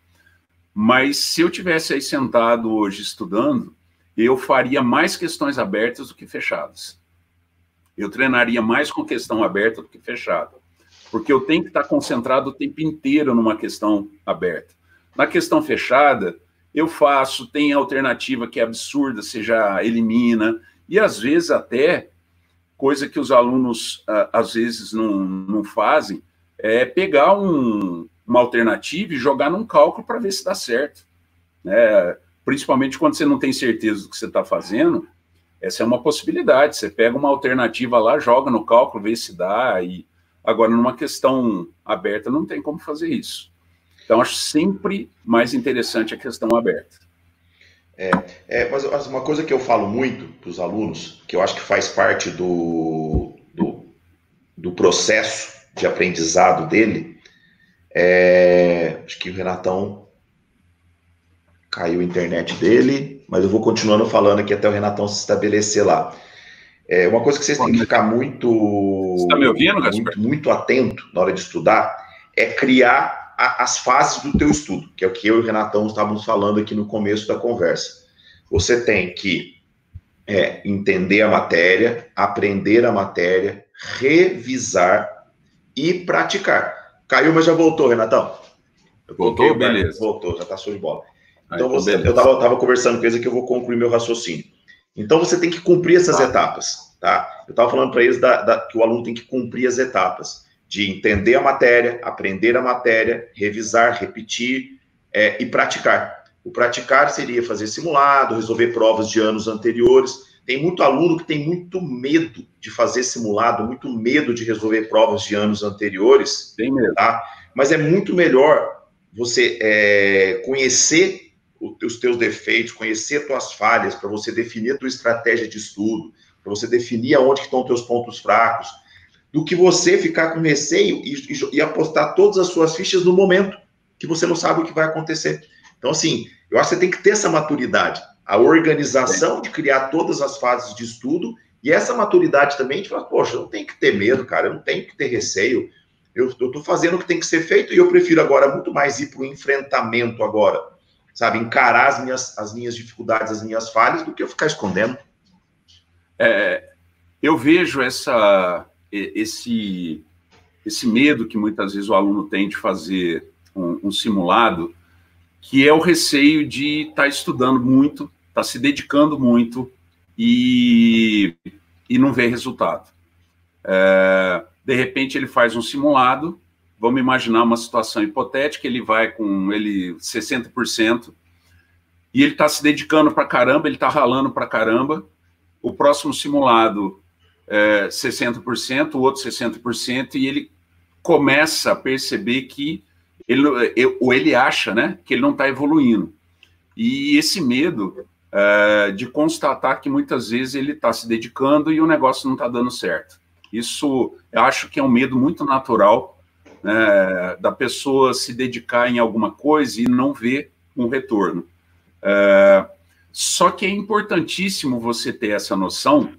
Mas se eu tivesse aí sentado hoje estudando, eu faria mais questões abertas do que fechadas. Eu treinaria mais com questão aberta do que fechada. Porque eu tenho que estar concentrado o tempo inteiro numa questão aberta. Na questão fechada, eu faço, tem alternativa que é absurda, você já elimina, e às vezes até, coisa que os alunos às vezes não, não fazem, é pegar um, uma alternativa e jogar num cálculo para ver se dá certo. Né? Principalmente quando você não tem certeza do que você está fazendo, essa é uma possibilidade. Você pega uma alternativa lá, joga no cálculo, vê se dá. E agora, numa questão aberta, não tem como fazer isso. Então, acho sempre mais interessante a questão aberta. É, é, mas uma coisa que eu falo muito para os alunos, que eu acho que faz parte do, do, do processo de aprendizado dele, é, acho que o Renatão caiu a internet dele, mas eu vou continuando falando aqui até o Renatão se estabelecer lá. É uma coisa que vocês têm que ficar muito, tá me ouvindo, muito, muito atento na hora de estudar é criar a, as fases do teu estudo, que é o que eu e o Renatão estávamos falando aqui no começo da conversa. Você tem que é, entender a matéria, aprender a matéria, revisar e praticar. Caiu, mas já voltou, Renatão. Voltou, beleza. Voltou, já está show de bola. Então, Aí, você, eu estava conversando com eles aqui, eu vou concluir meu raciocínio. Então, você tem que cumprir essas tá. etapas, tá? Eu estava falando para eles da, da, que o aluno tem que cumprir as etapas de entender a matéria, aprender a matéria, revisar, repetir é, e praticar. O praticar seria fazer simulado, resolver provas de anos anteriores. Tem muito aluno que tem muito medo de fazer simulado, muito medo de resolver provas de anos anteriores. Tem medo. Tá? Mas é muito melhor você é, conhecer os teus defeitos, conhecer tuas falhas, para você definir a tua estratégia de estudo, para você definir aonde estão os teus pontos fracos, do que você ficar com receio e, e, e, apostar todas as suas fichas no momento que você não sabe o que vai acontecer. Então, assim, eu acho que você tem que ter essa maturidade, a organização de criar todas as fases de estudo e essa maturidade também de falar, poxa, eu não tenho que ter medo, cara, eu não tenho que ter receio, eu estou fazendo o que tem que ser feito e eu prefiro agora muito mais ir para o enfrentamento agora, sabe, encarar as minhas, as minhas dificuldades, as minhas falhas, do que eu ficar escondendo. É, eu vejo essa esse, esse medo que muitas vezes o aluno tem de fazer um, um simulado, que é o receio de estar tá estudando muito, estar tá se dedicando muito e, e não ver resultado. É, de repente ele faz um simulado, vamos imaginar uma situação hipotética, ele vai com ele 60%, e ele está se dedicando para caramba, ele está ralando para caramba. O próximo simulado é, 60%, o outro 60%, e ele começa a perceber que ele, ou ele acha né, que ele não está evoluindo. E esse medo é, de constatar que muitas vezes ele está se dedicando e o negócio não está dando certo. Isso eu acho que é um medo muito natural né, da pessoa se dedicar em alguma coisa e não ver um retorno. É, só que é importantíssimo você ter essa noção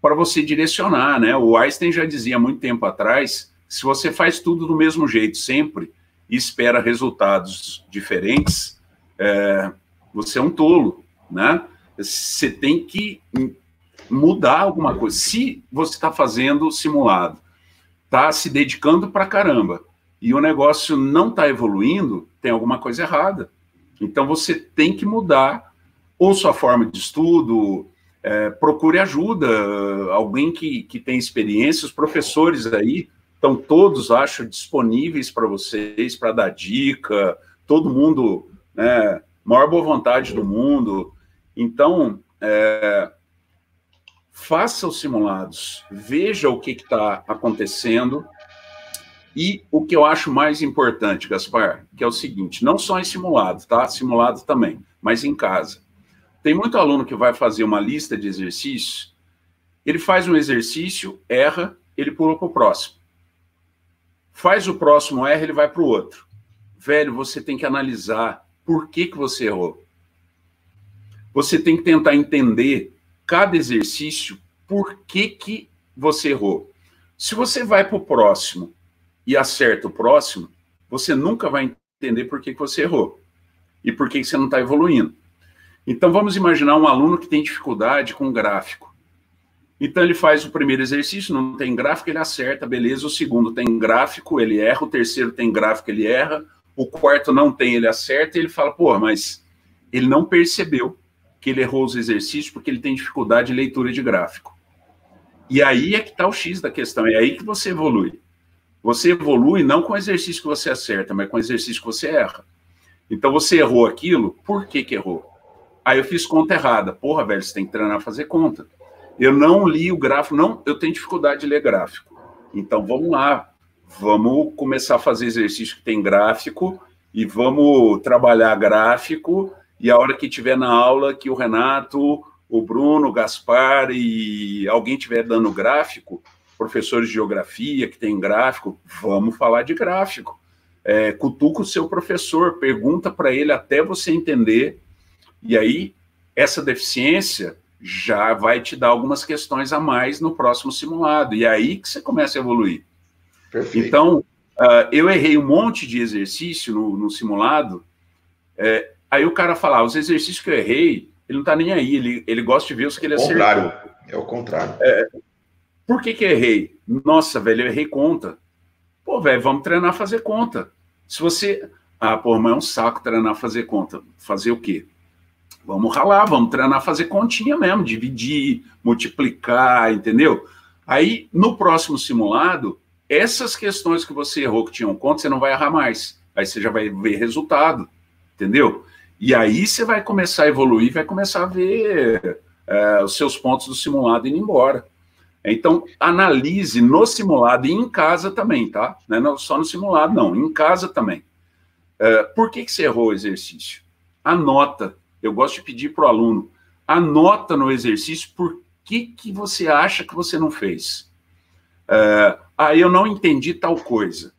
para você direcionar, né? O Einstein já dizia muito tempo atrás, se você faz tudo do mesmo jeito sempre e espera resultados diferentes, é, você é um tolo, né? Você tem que mudar alguma coisa. Se você está fazendo simulado, está se dedicando para caramba e o negócio não está evoluindo, tem alguma coisa errada. Então você tem que mudar ou sua forma de estudo, é, procure ajuda, alguém que, que tem experiência, os professores aí estão todos, acho, disponíveis para vocês, para dar dica, todo mundo, né, maior boa vontade do mundo. Então, é, faça os simulados, veja o que está acontecendo. E o que eu acho mais importante, Gaspar, que é o seguinte: não só em simulado, tá? Simulado também, mas em casa. Tem muito aluno que vai fazer uma lista de exercícios, ele faz um exercício, erra, ele pula para o próximo. Faz o próximo, erra, ele vai para o outro. Velho, você tem que analisar por que, que você errou. Você tem que tentar entender cada exercício por que, que você errou. Se você vai para o próximo e acerta o próximo, você nunca vai entender por que, que você errou e por que, que você não está evoluindo. Então, vamos imaginar um aluno que tem dificuldade com gráfico. Então, ele faz o primeiro exercício, não tem gráfico, ele acerta, beleza. O segundo tem gráfico, ele erra. O terceiro tem gráfico, ele erra. O quarto não tem, ele acerta. E ele fala, pô, mas ele não percebeu que ele errou os exercícios porque ele tem dificuldade de leitura de gráfico. E aí é que está o X da questão, é aí que você evolui. Você evolui não com o exercício que você acerta, mas com o exercício que você erra. Então você errou aquilo, por que, que errou? Aí eu fiz conta errada. Porra, velho, você tem que treinar a fazer conta. Eu não li o gráfico, não, eu tenho dificuldade de ler gráfico. Então vamos lá, vamos começar a fazer exercício que tem gráfico e vamos trabalhar gráfico. E a hora que tiver na aula que o Renato, o Bruno, o Gaspar e alguém tiver dando gráfico, professores de geografia que tem gráfico, vamos falar de gráfico. É, cutuca o seu professor, pergunta para ele até você entender e aí, essa deficiência já vai te dar algumas questões a mais no próximo simulado. E é aí que você começa a evoluir. Perfeito. Então, uh, eu errei um monte de exercício no, no simulado. É, aí o cara fala, ah, os exercícios que eu errei, ele não tá nem aí, ele, ele gosta de ver os que ele acertou. Contrário. É o contrário. É, por que que eu errei? Nossa, velho, eu errei conta. Pô, velho, vamos treinar a fazer conta. Se você... Ah, pô, mas é um saco treinar a fazer conta. Fazer o quê? Vamos ralar, vamos treinar, fazer continha mesmo, dividir, multiplicar, entendeu? Aí, no próximo simulado, essas questões que você errou que tinham conta, você não vai errar mais. Aí você já vai ver resultado, entendeu? E aí você vai começar a evoluir, vai começar a ver é, os seus pontos do simulado indo embora. Então, analise no simulado e em casa também, tá? Não é só no simulado, não, em casa também. É, por que, que você errou o exercício? Anota eu gosto de pedir para o aluno, anota no exercício por que, que você acha que você não fez. Uh, ah, eu não entendi tal coisa.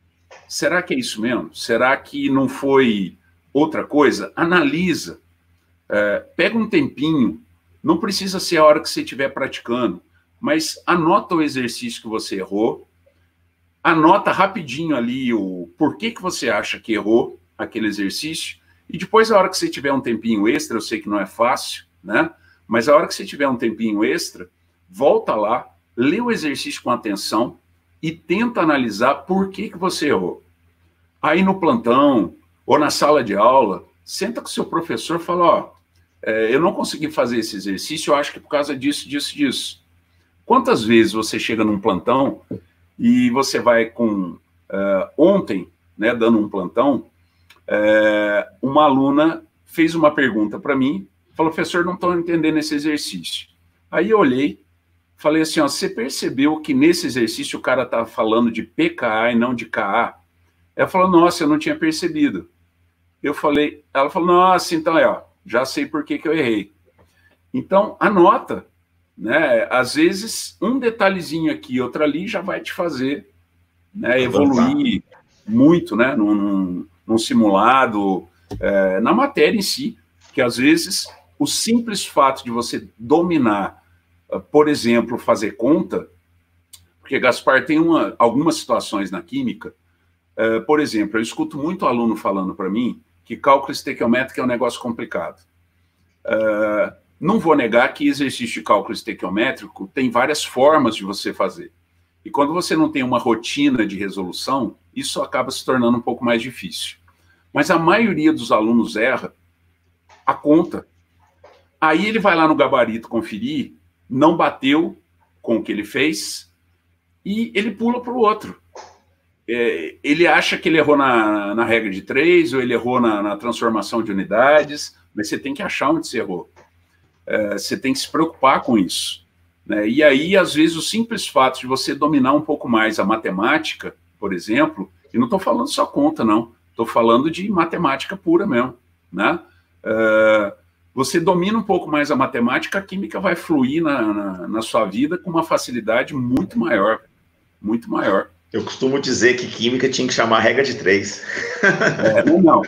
Será que é isso mesmo? Será que não foi outra coisa? Analisa. Uh, pega um tempinho. Não precisa ser a hora que você estiver praticando, mas anota o exercício que você errou. Anota rapidinho ali o porquê que você acha que errou aquele exercício e depois, a hora que você tiver um tempinho extra, eu sei que não é fácil, né? Mas a hora que você tiver um tempinho extra, volta lá, lê o exercício com atenção e tenta analisar por que, que você errou. Aí no plantão ou na sala de aula, senta com o seu professor e fala: Ó, é, eu não consegui fazer esse exercício, eu acho que por causa disso, disso, disso. Quantas vezes você chega num plantão e você vai com. Uh, ontem, né, dando um plantão, é, uma aluna fez uma pergunta para mim, falou, professor, não estou entendendo esse exercício. Aí eu olhei, falei assim, ó, você percebeu que nesse exercício o cara está falando de PKA e não de KA? Ela falou, nossa, eu não tinha percebido. Eu falei, ela falou, nossa, então é, ó, já sei por que, que eu errei. Então, anota, né? Às vezes, um detalhezinho aqui, outro ali, já vai te fazer né, evoluir muito, né? Num, num, num simulado, é, na matéria em si, que às vezes o simples fato de você dominar, ah, por exemplo, fazer conta, porque Gaspar tem uma, algumas situações na química, é, por exemplo, eu escuto muito aluno falando para mim que cálculo estequiométrico é um negócio complicado. É, não vou negar que exercício de cálculo estequiométrico tem várias formas de você fazer. E quando você não tem uma rotina de resolução, isso acaba se tornando um pouco mais difícil. Mas a maioria dos alunos erra a conta. Aí ele vai lá no gabarito conferir, não bateu com o que ele fez, e ele pula para o outro. é, ele acha que ele errou na, na regra de três, ou ele errou na, na, transformação de unidades, mas você tem que achar onde você errou. É, você tem que se preocupar com isso. Né? E aí, às vezes, o simples fato de você dominar um pouco mais a matemática, por exemplo, e não estou falando só conta, não, estou falando de matemática pura mesmo. Né? É, você domina um pouco mais a matemática, a química vai fluir na, na, na sua vida com uma facilidade muito maior. Muito maior. Eu costumo dizer que química tinha que chamar regra de três. É, não, não.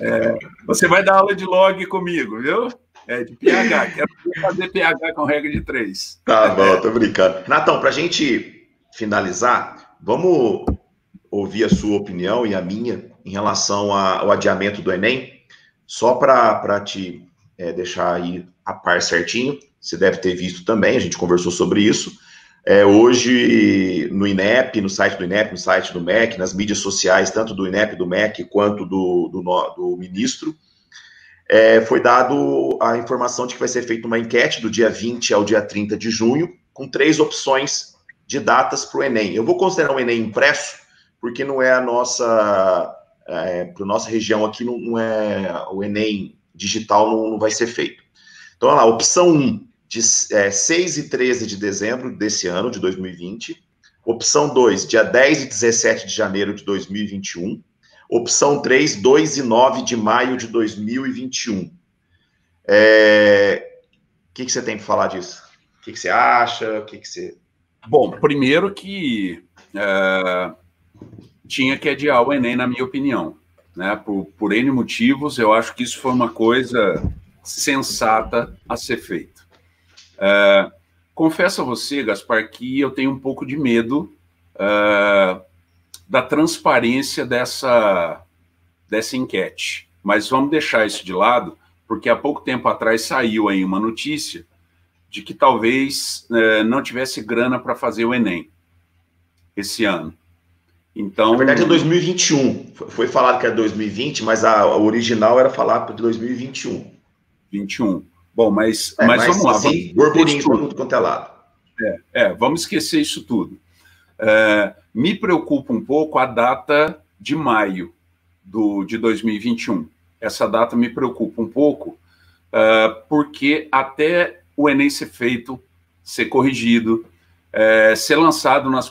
É, você vai dar aula de log comigo, viu? É, de pH. Quero fazer pH com regra de três. Tá bom, tô brincando. Natão, para a gente finalizar, vamos ouvir a sua opinião e a minha em relação ao adiamento do Enem. Só para te é, deixar aí a par certinho, você deve ter visto também, a gente conversou sobre isso. É, hoje, no INEP, no site do INEP, no site do MEC, nas mídias sociais, tanto do INEP, do MEC, quanto do, do, do ministro, é, foi dado a informação de que vai ser feita uma enquete do dia 20 ao dia 30 de junho, com três opções de datas para o Enem. Eu vou considerar o Enem impresso, porque não é a nossa, é, para nossa região aqui, não, não, é o Enem digital não, não vai ser feito. Então, olha lá, opção 1, de é, 6 e 13 de dezembro desse ano, de 2020. Opção 2, dia 10 e 17 de janeiro de 2021. Opção 3, 2 e 9 de maio de 2021. É... O que, que você tem para falar disso? O que, que você acha? O que, que você. Bom, primeiro que é, tinha que adiar o Enem, na minha opinião. Né? Por, por N motivos, eu acho que isso foi uma coisa sensata a ser feita. Uh, confesso a você, Gaspar, que eu tenho um pouco de medo uh, da transparência dessa, dessa enquete. Mas vamos deixar isso de lado, porque há pouco tempo atrás saiu aí uma notícia de que talvez uh, não tivesse grana para fazer o Enem esse ano. Então, Na verdade é 2021. Foi falado que era 2020, mas a, a original era falado de 2021. 21. Bom, mas, é, mas, mas, vamos lá. Sim, burburinho para tudo quanto é lado. É, é, vamos esquecer isso tudo. É, me preocupa um pouco a data de maio do, de 2021. Essa data me preocupa um pouco, é, porque até o Enem ser feito, ser corrigido, é, ser lançado nas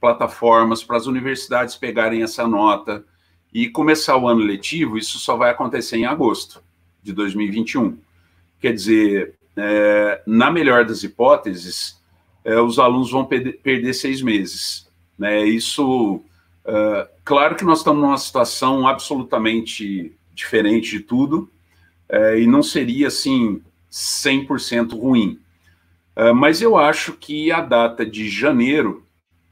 plataformas para as universidades pegarem essa nota e começar o ano letivo, isso só vai acontecer em agosto de 2021. Quer dizer, é, na melhor das hipóteses, é, os alunos vão perder, seis meses. Né? Isso, é, claro que nós estamos numa situação absolutamente diferente de tudo, é, e não seria, assim, 100% ruim. É, mas eu acho que a data de janeiro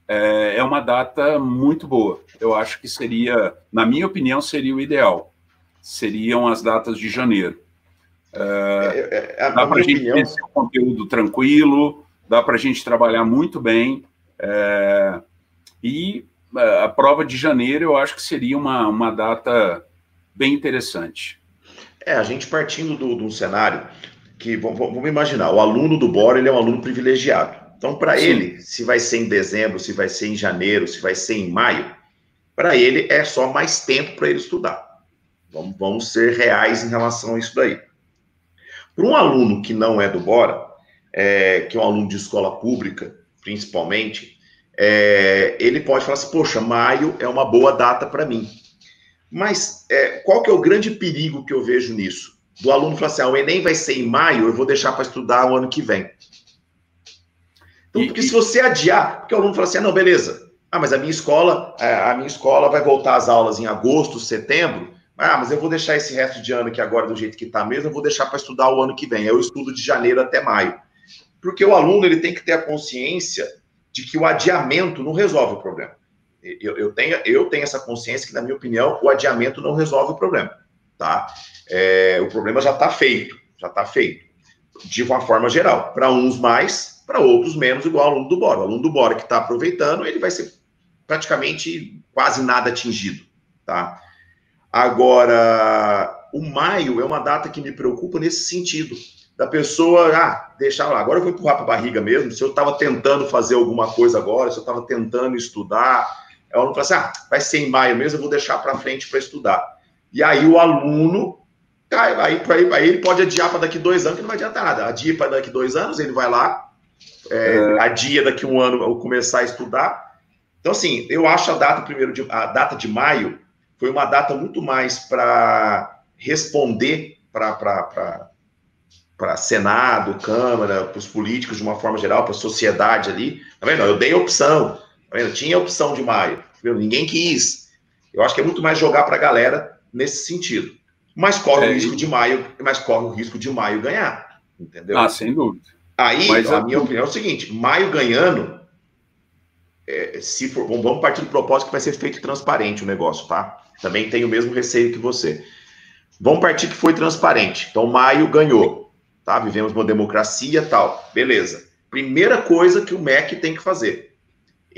é, é uma data muito boa. Eu acho que seria, na minha opinião, seria o ideal. Seriam as datas de janeiro. É, é, dá para a gente ter esse conteúdo tranquilo, dá para a gente trabalhar muito bem. É, e é, a prova de janeiro eu acho que seria uma, uma data bem interessante. É, a gente partindo do, do cenário que, vamos imaginar, o aluno do Bora ele é um aluno privilegiado. Então, para ele, se vai ser em dezembro, se vai ser em janeiro, se vai ser em maio, para ele é só mais tempo para ele estudar. Vamos, vamos ser reais em relação a isso daí. Para um aluno que não é do Bora, é, que é um aluno de escola pública, principalmente, é, ele pode falar assim, poxa, maio é uma boa data para mim. Mas é, qual que é o grande perigo que eu vejo nisso? Do aluno falar assim, ah, o Enem vai ser em maio, eu vou deixar para estudar o ano que vem. Então, porque se você adiar, porque o aluno fala assim, ah, não, beleza, ah, mas a minha escola, é, a minha escola vai voltar às aulas em agosto, setembro, ah, mas eu vou deixar esse resto de ano aqui agora do jeito que está mesmo, eu vou deixar para estudar o ano que vem. Eu estudo de janeiro até maio. Porque o aluno ele tem que ter a consciência de que o adiamento não resolve o problema. Eu, eu, tenho, eu tenho essa consciência que, na minha opinião, o adiamento não resolve o problema. Tá? É, o problema já está feito, já está feito. De uma forma geral. Para uns mais, para outros menos, igual o aluno do Bora. O aluno do Bora que está aproveitando, ele vai ser praticamente quase nada atingido. Tá? Agora, o maio é uma data que me preocupa nesse sentido. Da pessoa, ah, deixar lá, agora eu vou empurrar para a barriga mesmo. Se eu estava tentando fazer alguma coisa agora, se eu estava tentando estudar, o aluno fala assim: ah, vai ser em maio mesmo, eu vou deixar para frente para estudar. E aí o aluno aí, aí, aí ele pode adiar para daqui dois anos, que não vai adiantar nada. Adia para daqui dois anos, ele vai lá, é, é. adia daqui um ano eu começar a estudar. Então, assim, eu acho a data primeiro de, a data de maio foi uma data muito mais para responder para Senado, Câmara, para os políticos de uma forma geral, para a sociedade ali. Tá vendo? Eu dei opção. Tá vendo? Tinha opção de maio. Tá Ninguém quis. Eu acho que é muito mais jogar para a galera nesse sentido. Mas corre é, o risco de maio, mas corre o risco de maio ganhar. Entendeu? Ah, sem dúvida. Aí, mas a minha opinião é o seguinte: maio ganhando, é, se for, vamos partir do propósito que vai ser feito transparente o negócio, tá? Também tenho o mesmo receio que você. Vamos partir que foi transparente. Então, maio ganhou, tá? Vivemos uma democracia tal. Beleza. Primeira coisa que o MEC tem que fazer.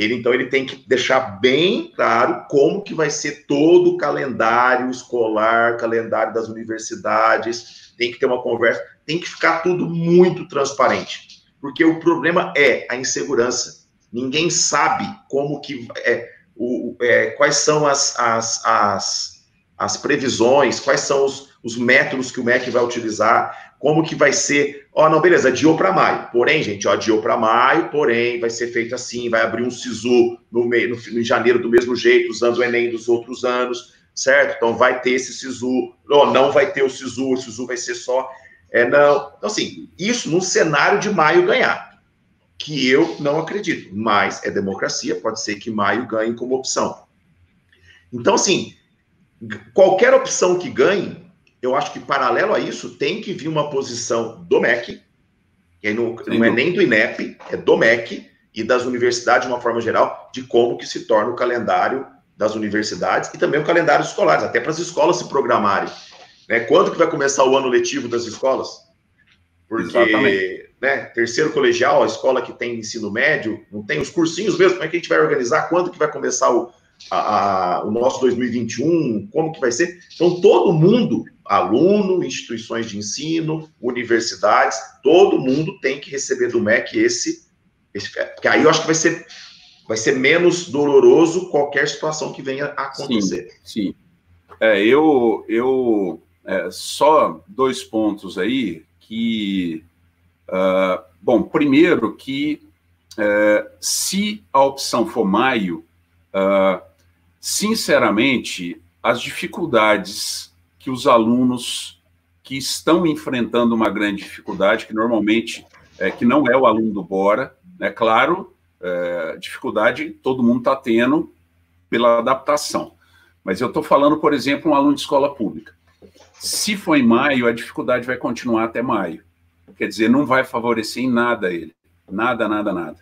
Ele, então, ele tem que deixar bem claro como que vai ser todo o calendário escolar, calendário das universidades, tem que ter uma conversa, tem que ficar tudo muito transparente. Porque o problema é a insegurança. Ninguém sabe como que é, o, é, quais são as, as, as, as previsões, quais são os, os métodos que o MEC vai utilizar, como que vai ser. Ó, não, beleza, adiou para maio. Porém, gente, ó, adiou para maio, porém, vai ser feito assim, vai abrir um SISU no, meio, no, em janeiro do mesmo jeito, usando o Enem dos outros anos, certo? Então vai ter esse SISU, ou não vai ter o SISU, o SISU vai ser só. É, não. Então, assim, isso no cenário de maio ganhar que eu não acredito, mas é democracia, pode ser que maio ganhe como opção. Então, assim, qualquer opção que ganhe, eu acho que paralelo a isso tem que vir uma posição do MEC, que não, não é nem do INEP, é do MEC e das universidades de uma forma geral, de como que se torna o calendário das universidades e também o calendário escolar, até para as escolas se programarem. Né? Quando que vai começar o ano letivo das escolas? Porque Exatamente né, terceiro colegial, a escola que tem ensino médio, não tem os cursinhos mesmo, como é que a gente vai organizar, quando que vai começar o, a, a, o nosso 2021, como que vai ser. Então, todo mundo, aluno, instituições de ensino, universidades, todo mundo tem que receber do MEC esse, esse porque aí eu acho que vai ser, vai ser menos doloroso qualquer situação que venha a acontecer. Sim, sim. É, eu, eu é, só dois pontos aí que Uh, bom, primeiro que uh, se a opção for maio, uh, sinceramente, as dificuldades que os alunos que estão enfrentando uma grande dificuldade, que normalmente é, que não é o aluno do Bora, é claro, é, dificuldade todo mundo está tendo pela adaptação. Mas eu estou falando, por exemplo, um aluno de escola pública. Se for em maio, a dificuldade vai continuar até maio. Quer dizer, não vai favorecer em nada ele. Nada, nada, nada.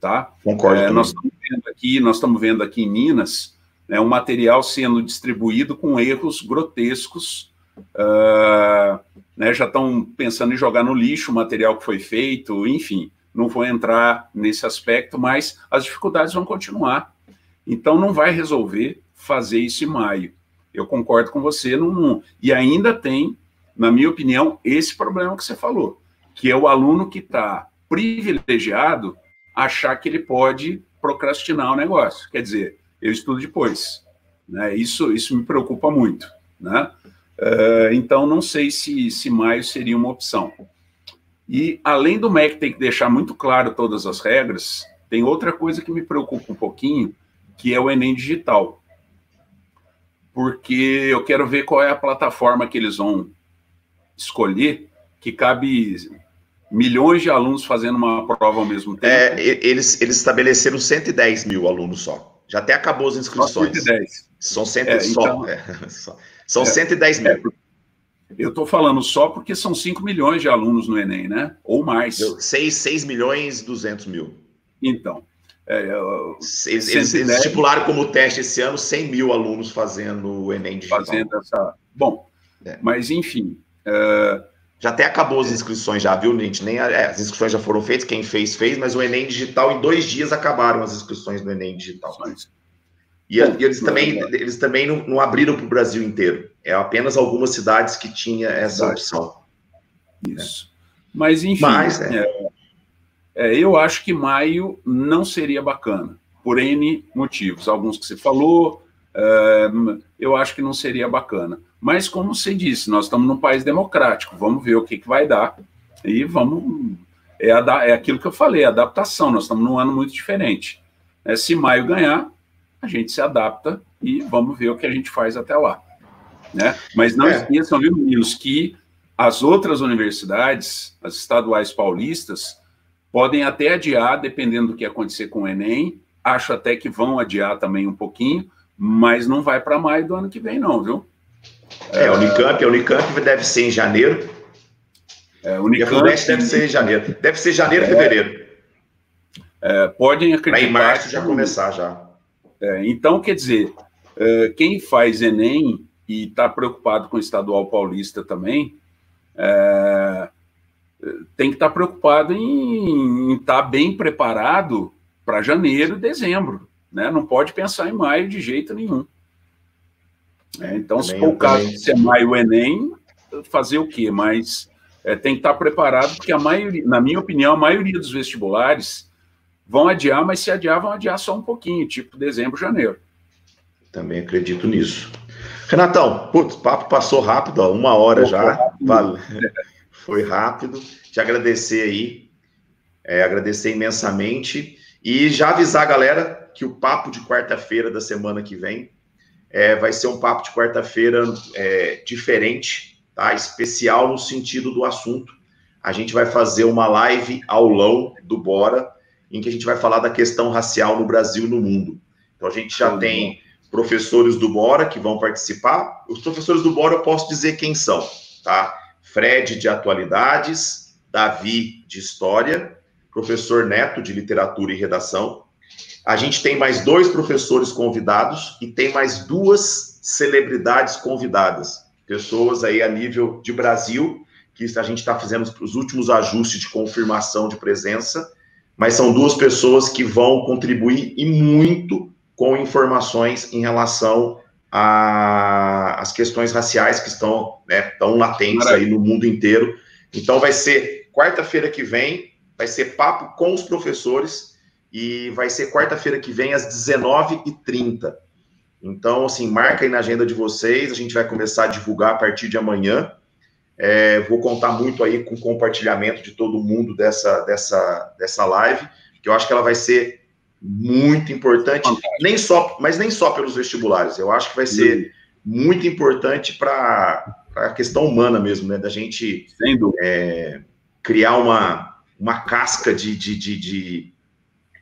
Tá? Concordo. É, nós estamos vendo aqui, nós estamos vendo aqui em Minas né, um material sendo distribuído com erros grotescos. Uh, né, já estão pensando em jogar no lixo o material que foi feito, enfim, não vou entrar nesse aspecto, mas as dificuldades vão continuar. Então, não vai resolver fazer isso em maio. Eu concordo com você. Não, não. E ainda tem na minha opinião, esse problema que você falou, que é o aluno que está privilegiado achar que ele pode procrastinar o negócio. Quer dizer, eu estudo depois. Né? Isso, isso me preocupa muito. Né? Uh, então, não sei se, se maio seria uma opção. E, além do MEC ter que deixar muito claro todas as regras, tem outra coisa que me preocupa um pouquinho, que é o Enem digital. Porque eu quero ver qual é a plataforma que eles vão escolher, que cabe milhões de alunos fazendo uma prova ao mesmo tempo. É, eles, eles estabeleceram 110 mil alunos só. Já até acabou as inscrições. Só 110. São, cento, é, só, então, é, são é, 110 mil. É, eu estou falando só porque são 5 milhões de alunos no Enem, né? Ou mais. 6, 6 milhões e 200 mil. Então. É, eles, eles, eles, estipularam como teste esse ano 100 mil alunos fazendo o Enem digital. Fazendo essa. Bom, é. mas enfim, Uh, já até acabou as inscrições, já, viu, gente? Nem, é, as inscrições já foram feitas, quem fez, fez, mas o Enem Digital, em dois dias, acabaram as inscrições do Enem Digital. E, e eles também, eles também não, não abriram para o Brasil inteiro. É apenas algumas cidades que tinha essa opção. Isso. Mas, enfim, mas, é. É, é, eu acho que maio não seria bacana. por N motivos. Alguns que você falou, eu acho que não seria bacana. Mas, como você disse, nós estamos num país democrático, vamos ver o que, que vai dar e vamos. É, é aquilo que eu falei, adaptação. Nós estamos num ano muito diferente. É, se maio ganhar, a gente se adapta e vamos ver o que a gente faz até lá. Né? Mas não é. esqueçam, viu, meninos, que as outras universidades, as estaduais paulistas, podem até adiar, dependendo do que acontecer com o Enem. Acho até que vão adiar também um pouquinho, mas não vai para maio do ano que vem, não, viu? É, a Unicamp, a Unicamp deve ser em janeiro. É, Unicamp, e a deve ser em janeiro. Deve ser janeiro, é, fevereiro. É, podem acreditar. Para em março já começar já. É, então, quer dizer, é, quem faz Enem e está preocupado com o estadual paulista também, é, tem que estar tá preocupado em estar tá bem preparado para janeiro e dezembro. Né? Não pode pensar em maio de jeito nenhum. É, então, também, se for o caso de ser maio o Enem, fazer o quê? Mas é, tem que estar preparado, porque a maioria, na minha opinião, a maioria dos vestibulares vão adiar, mas se adiar, vão adiar só um pouquinho, tipo dezembro, janeiro. Também acredito nisso. Renatão, putz, o papo passou rápido, ó, uma hora Pô, já. Foi rápido. foi rápido. Te agradecer aí, é, agradecer imensamente. E já avisar a galera que o papo de quarta-feira da semana que vem é, vai ser um papo de quarta-feira é, diferente, tá? Especial no sentido do assunto. A gente vai fazer uma live aulão do Bora, em que a gente vai falar da questão racial no Brasil e no mundo. Então a gente já tem professores do Bora que vão participar. Os professores do Bora eu posso dizer quem são, tá? Fred de Atualidades, Davi de História, professor Neto de Literatura e Redação. A gente tem mais dois professores convidados e tem mais duas celebridades convidadas, pessoas aí a nível de Brasil, que a gente está fazendo os últimos ajustes de confirmação de presença, mas são duas pessoas que vão contribuir e muito com informações em relação às questões raciais que estão né, tão latentes Maravilha. aí no mundo inteiro. Então vai ser quarta-feira que vem, vai ser papo com os professores e vai ser quarta-feira que vem às 19h30. Então, assim, marca aí na agenda de vocês, a gente vai começar a divulgar a partir de amanhã. É, vou contar muito aí com o compartilhamento de todo mundo dessa, dessa, dessa live, que eu acho que ela vai ser muito importante, nem só, mas nem só pelos vestibulares. Eu acho que vai ser muito importante para a questão humana mesmo, né? Da gente é, criar uma, uma casca de, de, de, de,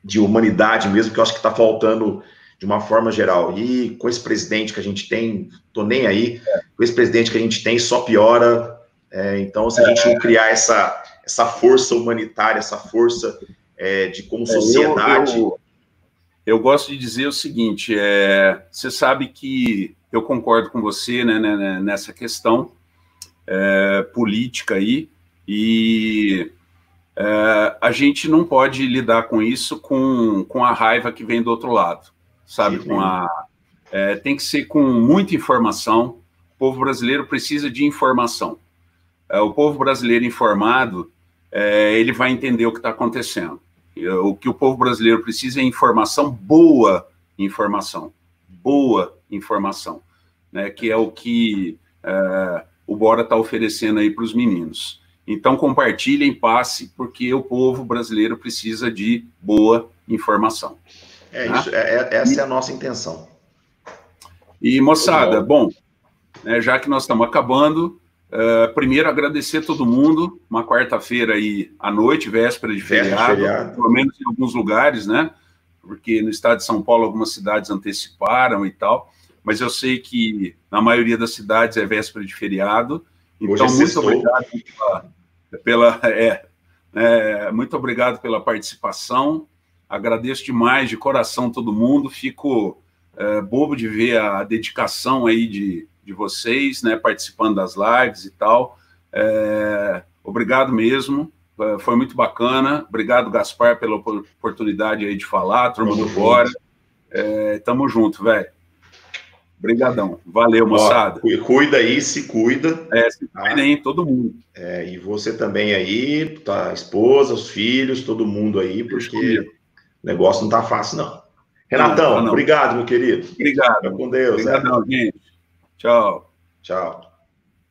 de humanidade mesmo, que eu acho que está faltando de uma forma geral. E com esse presidente que a gente tem, tô nem aí, é. com esse presidente que a gente tem, só piora. É, então, se a gente não criar essa, essa força humanitária, essa força é, de como sociedade. Eu, eu, eu gosto de dizer o seguinte: é, você sabe que eu concordo com você né, né, né nessa questão é, política aí, e é, a gente não pode lidar com isso com, com a raiva que vem do outro lado, sabe? Com a, é, tem que ser com muita informação. O povo brasileiro precisa de informação. É, o povo brasileiro informado, é, ele vai entender o que está acontecendo. O que o povo brasileiro precisa é informação, boa informação, boa informação, né? Que é o que é, o Bora está oferecendo aí para os meninos. Então compartilhem, passe, porque o povo brasileiro precisa de boa informação. É tá? isso, é, é, essa e, é a nossa intenção. E moçada, bom, né, já que nós estamos acabando, Uh, primeiro, agradecer a todo mundo. Uma quarta-feira aí à noite, véspera de feriado, feriado, pelo menos em alguns lugares, né? Porque no estado de São Paulo algumas cidades anteciparam e tal, mas eu sei que na maioria das cidades é véspera de feriado. Então, Hoje muito obrigado pela, pela é, é, muito obrigado pela participação. Agradeço demais de coração todo mundo. Fico é, bobo de ver a dedicação aí de de vocês, né, participando das lives e tal. É, obrigado mesmo, é, foi muito bacana. Obrigado, Gaspar, pela oportunidade aí de falar, turma do Bora. É, tamo junto, velho. Obrigadão. Valeu, moçada. Ó, cuida aí, se cuida. É, se tá? cuida aí, todo mundo. É, e você também aí, tá, esposa, os filhos, todo mundo aí, porque o negócio não tá fácil, não. Renatão, não, não. obrigado, meu querido. Obrigado. Fica com Deus. Obrigadão, é. gente. Tchau. Tchau.